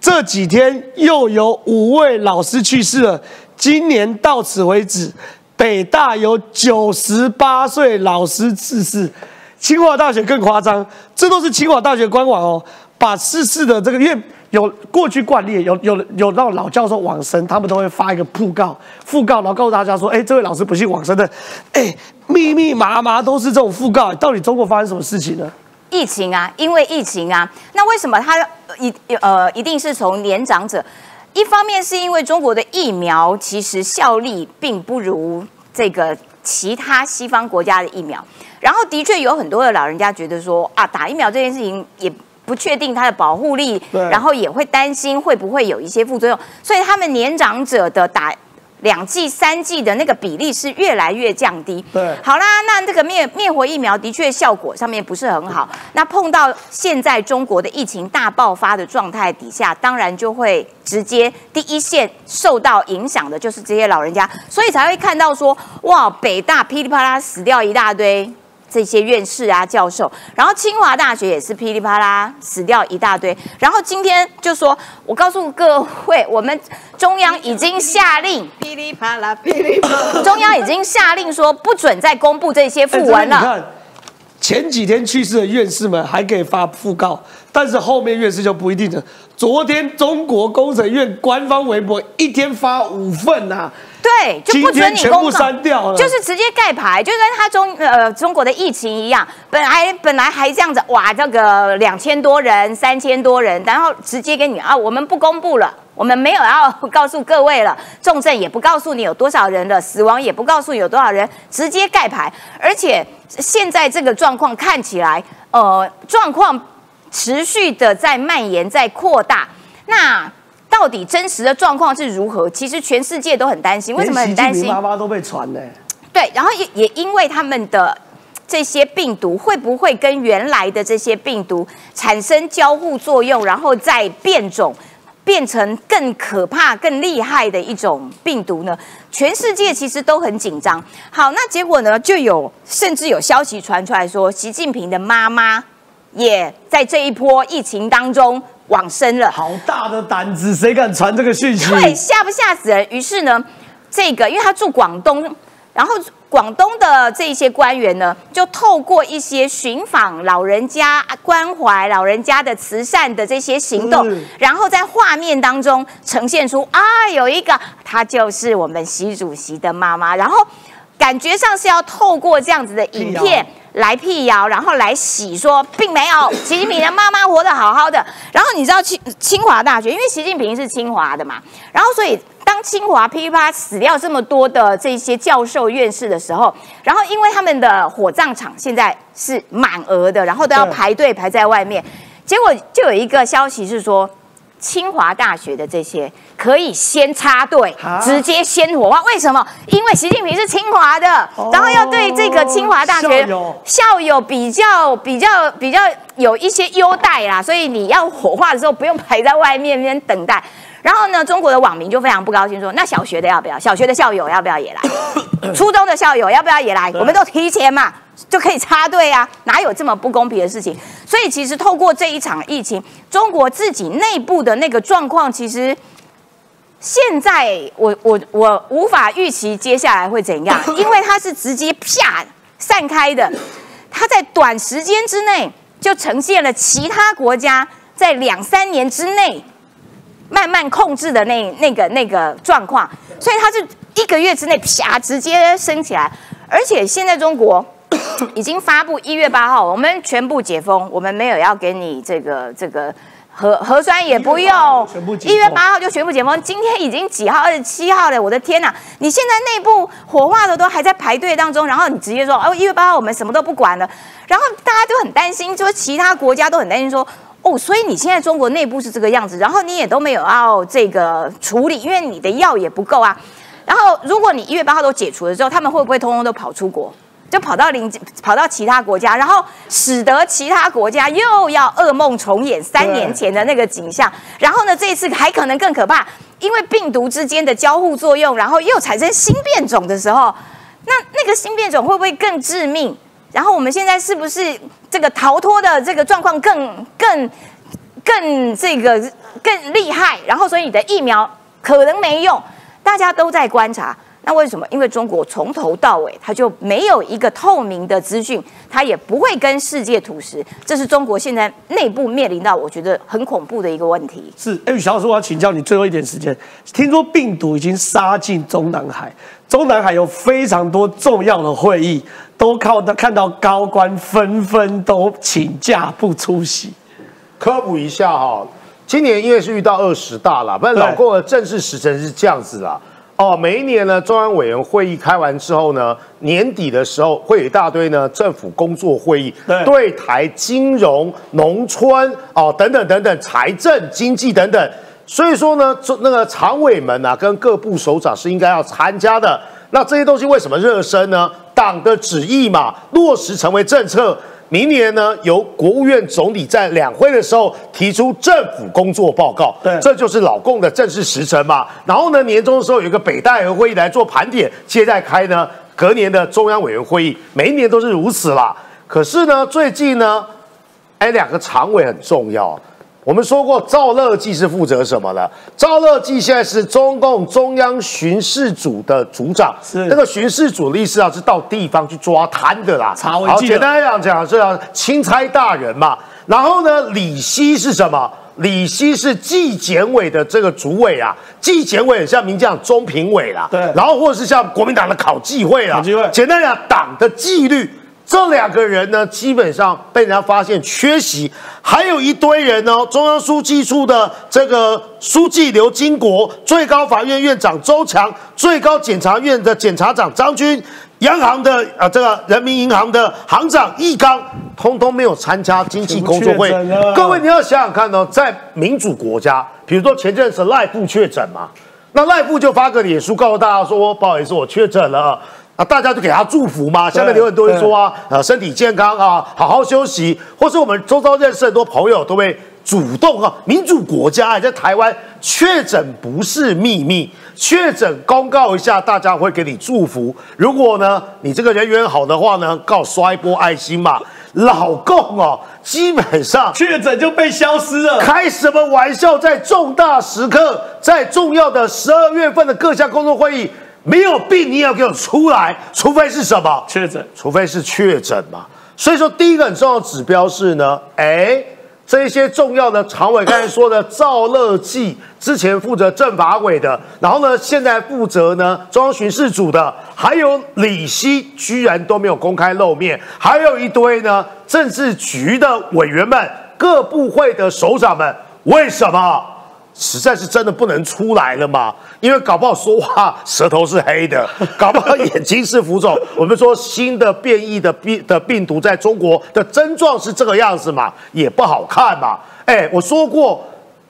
S1: 这几天又有五位老师去世了，今年到此为止，北大有九十八岁老师逝世，清华大学更夸张，这都是清华大学官网哦。把逝世的这个，因为有过去惯例，有有有那种老教授往生，他们都会发一个讣告，讣告，然后告诉大家说，哎，这位老师不幸往生的，哎，密密麻麻都是这种讣告，到底中国发生什么事情呢？
S4: 疫情啊，因为疫情啊，那为什么他一呃一定是从年长者？一方面是因为中国的疫苗其实效力并不如这个其他西方国家的疫苗，然后的确有很多的老人家觉得说啊，打疫苗这件事情也。不确定它的保护力，然后也会担心会不会有一些副作用，所以他们年长者的打两剂、三剂的那个比例是越来越降低。
S1: 对
S4: 好啦，那这个灭灭活疫苗的确效果上面不是很好。那碰到现在中国的疫情大爆发的状态底下，当然就会直接第一线受到影响的就是这些老人家，所以才会看到说，哇，北大噼里啪啦死掉一大堆。这些院士啊、教授，然后清华大学也是噼里啪啦死掉一大堆，然后今天就说，我告诉各位，我们中央已经下令，
S3: 噼里啪啦，噼里啪啦。
S4: 中央已经下令说不准再公布这些
S1: 哎
S4: 讣文了。
S1: 前几天去世的院士们还可以发讣告，但是后面院士就不一定了。昨天中国工程院官方微博一天发五份呐、
S4: 对，就不准你公告
S1: 删掉了
S4: 就是直接盖牌，就跟他中呃中国的疫情一样，本来本来还这样子，哇，这个两千多人、三千多人，然后直接给你啊，我们不公布了。我们没有要告诉各位了，重症也不告诉你有多少人了，死亡也不告诉你有多少人，直接盖牌。而且现在这个状况看起来，呃，状况持续的在蔓延、在扩大。那到底真实的状况是如何？其实全世界都很担心。为什么很担心？
S1: 妈妈都被传呢、
S4: 对，然后也也因为他们的这些病毒会不会跟原来的这些病毒产生交互作用，然后再变种，变成更可怕、更厉害的一种病毒呢？全世界其实都很紧张。好，那结果呢，就有甚至有消息传出来说，习近平的妈妈也在这一波疫情当中往生了。
S1: 好大的胆子，谁敢传这个讯息？
S4: 对，吓不吓死人？于是呢，这个因为他住广东，然后广东的这些官员呢，就透过一些寻访老人家、关怀老人家的慈善的这些行动，
S1: 嗯
S4: 然后在画面当中呈现出啊，有一个她就是我们习主席的妈妈，然后感觉上是要透过这样子的影片
S1: 谣。
S4: 来辟谣，然后来洗说，并没有 习近平的妈妈活得好好的。然后你知道清清华大学，因为习近平是清华的嘛，然后所以当清华噼里啪死掉这么多的这些教授院士的时候，然后因为他们的火葬场现在是满额的，然后都要排队排在外面，结果就有一个消息是说。清华大学的这些可以先插队
S1: 啊，
S4: 直接先火化。为什么？因为习近平是清华的，
S1: 哦
S4: 然后要对这个清华大学
S1: 校友
S4: 比较比较比较有一些优待啦，所以你要火化的时候不用排在外面边等待。然后呢，中国的网民就非常不高兴，说：“那小学的要不要？小学的校友要不要也来？初中的校友要不要也来？我们都提前嘛，就可以插队啊，哪有这么不公平的事情？所以其实透过这一场疫情，中国自己内部的那个状况，其实现在我我我无法预期接下来会怎样，因为它是直接啪散开的，它在短时间之内就呈现了其他国家在两三年之内慢慢控制的那那个那个状况，所以它是一个月之内啪直接升起来，而且现在中国已经发布一月八号，我们全部解封，我们没有要给你这个这个。核核酸也不用一月八号就全部解封。今天已经几号？二十七号了，我的天呐！你现在内部火化的都还在排队当中，然后你直接说哦，一月八号我们什么都不管了，然后大家就很担心，就是其他国家都很担心说。哦，所以你现在中国内部是这个样子，然后你也都没有要这个处理，因为你的药也不够啊。然后如果你一月八号都解除了之后，他们会不会通通都跑出国？就跑到邻跑到其他国家，然后使得其他国家又要噩梦重演三年前的那个景象。然后呢，这一次还可能更可怕，因为病毒之间的交互作用，然后又产生新变种的时候，那那个新变种会不会更致命？然后我们现在是不是这个逃脱的这个状况更更更这个更厉害？然后所以你的疫苗可能没用，大家都在观察。那为什么？因为中国从头到尾，它就没有一个透明的资讯，它也不会跟世界吐实，这是中国现在内部面临到我觉得很恐怖的一个问题。
S1: 是，哎，小老师，我要请教你最后一点时间。听说病毒已经杀进中南海，中南海有非常多重要的会议，都靠到看到高官纷纷都请假不出席。
S2: 科普一下哈，今年因为是遇到二十大了，不然老共的正式时程是这样子啦。哦，每一年呢，中央委员会议开完之后呢，年底的时候会有一大堆呢政府工作会议，
S1: 对
S2: 对台金融、农村哦等等等等，财政、经济等等。所以说呢，这那个常委们啊，跟各部首长是应该要参加的。那这些东西为什么热身呢？党的旨意嘛，落实成为政策。明年呢，由国务院总理在两会的时候提出政府工作报告，
S1: 对
S2: 这就是老共的正式时程嘛。然后呢，年终的时候有一个北戴河会议来做盘点，接着开呢隔年的中央委员会议，每一年都是如此啦。可是呢，最近呢，哎，两个常委很重要。我们说过，赵乐际是负责什么的？赵乐际现在是中共中央巡视组的组长，
S1: 是
S2: 那个巡视组的意思啊，是到地方去抓贪的啦。好，
S1: 查违纪的
S2: 简单来讲讲这样，钦差大人嘛。然后呢，李希是什么？李希是纪检委的这个主委啊，纪检委很像民进党中评委啦，
S1: 对
S2: 然后或者是像国民党的考纪会啦，
S1: 考纪会
S2: 简单讲，党的纪律，这两个人呢，基本上被人家发现缺席，还有一堆人呢，中央书记处的这个书记刘金国，最高法院院长周强，最高检察院的检察长张军。央行的啊，这个人民银行的行长易纲，通通没有参加经济工作会。各位，你要想想看哦，在民主国家，比如说前阵子赖布确诊嘛，那赖布就发个脸书告诉大家说，不好意思，我确诊了。啊，大家就给他祝福嘛。下面有很多人说啊，呃，身体健康啊，好好休息，或是我们周遭认识很多朋友都会主动啊，民主国家啊，在台湾确诊不是秘密，确诊公告一下，大家会给你祝福。如果呢，你这个人缘好的话呢，告刷一波爱心嘛。老共哦，基本上
S1: 确诊就被消失了。
S2: 开什么玩笑？在重大时刻，在重要的十二月份的各项工作会议，没有病你也要给我出来，除非是什么？
S1: 确诊，
S2: 除非是确诊嘛。所以说，第一个很重要的指标是呢，哎，这些重要的常委刚才说的赵乐际，之前负责政法委的，然后呢，现在负责呢中央巡视组的，还有李希，居然都没有公开露面，还有一堆呢政治局的委员们、各部会的首长们，为什么？实在是真的不能出来了嘛？因为搞不好说话舌头是黑的，搞不好眼睛是浮肿。我们说新的变异的病的病毒在中国的症状是这个样子嘛，也不好看嘛。哎，我说过，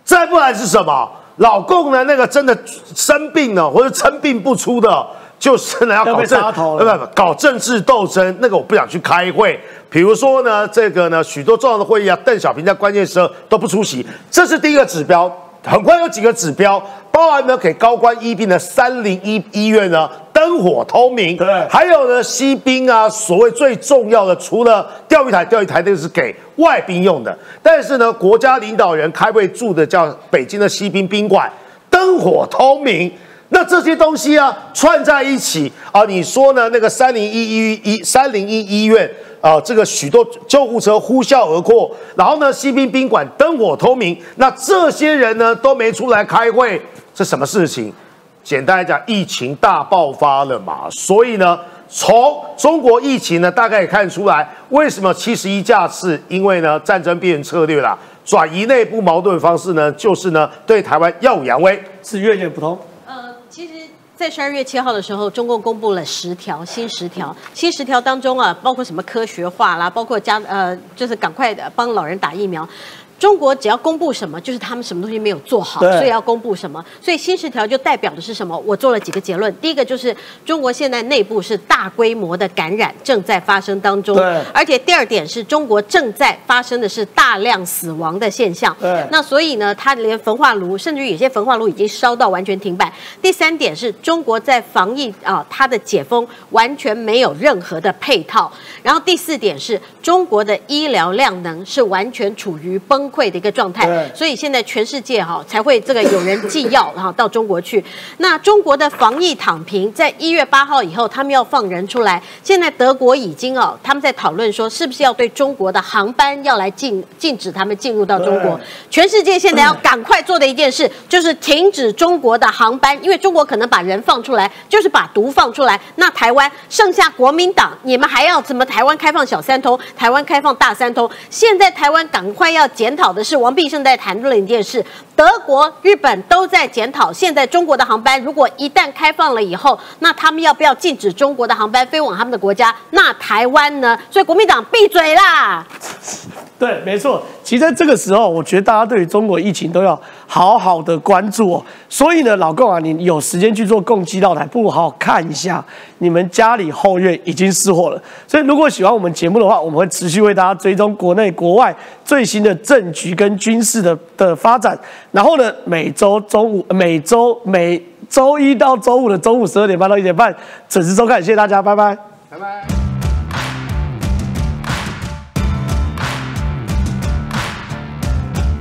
S2: 再不然是什么？老共呢那个真的生病了或者称病不出的，就是呢要搞政
S1: 杀头了
S2: 呃不不搞政治斗争，那个我不想去开会。比如说呢，这个呢许多重要的会议啊，邓小平在关键时候都不出席，这是第一个指标。很快有几个指标，包含呢给高官医病的三零一医院呢灯火通明，
S1: 对
S2: 还有呢西兵啊，所谓最重要的，除了钓鱼台，钓鱼台那个是给外宾用的，但是呢国家领导人开会住的叫北京的西宾宾馆，灯火通明。那这些东西啊串在一起啊，你说呢？那个三零一医医三零一医院啊，这个许多救护车呼啸而过，然后呢，西宾宾馆灯火通明，那这些人呢都没出来开会，这什么事情？简单来讲，疫情大爆发了嘛，所以呢，从中国疫情呢，大概也看出来为什么七十一架次，因为呢战争变策略啦，转移内部矛盾方式呢，就是呢对台湾耀武扬威。
S1: 是越演不通。
S3: 其实，在十二月七号的时候，中共公布了十条新十条，新十条当中啊，包括什么科学化啦，包括加呃，就是赶快的帮老人打疫苗。中国只要公布什么，就是他们什么东西没有做好，所以要公布什么。所以新十条就代表的是什么？我做了几个结论。第一个就是中国现在内部是大规模的感染正在发生当中，而且第二点是中国正在发生的是大量死亡的现象。那所以呢，它连焚化炉，甚至于有些焚化炉已经烧到完全停摆。第三点是中国在防疫啊，它的解封完全没有任何的配套。然后第四点是中国的医疗量能是完全处于崩溃的一个状态
S1: 对，
S3: 所以现在全世界哈、才会这个有人寄药然后到中国去。那中国的防疫躺平，在一月八号以后，他们要放人出来。现在德国已经哦，他们在讨论说，是不是要对中国的航班要来禁禁止他们进入到中国。全世界现在要赶快做的一件事，就是停止中国的航班，因为中国可能把人放出来，就是把毒放出来。那台湾剩下国民党，你们还要怎么？台湾开放小三通，台湾开放大三通。现在台湾赶快要检讨的是，王必胜在谈论一件事，德国、日本都在检讨，现在中国的航班如果一旦开放了以后，那他们要不要禁止中国的航班飞往他们的国家？那台湾呢？所以国民党闭嘴啦！
S1: 对，没错。其实在这个时候，我觉得大家对于中国疫情都要好好的关注哦。所以呢，老共啊，你有时间去做共济道台，不如好好看一下你们家里后院已经失火了。所以如果喜欢我们节目的话，我们会持续为大家追踪国内国外最新的政局跟军事的的发展。然后呢，每周中午、每周每周一到周五的中午十二点半到一点半准时收看，谢谢大家，拜拜。
S2: 拜拜。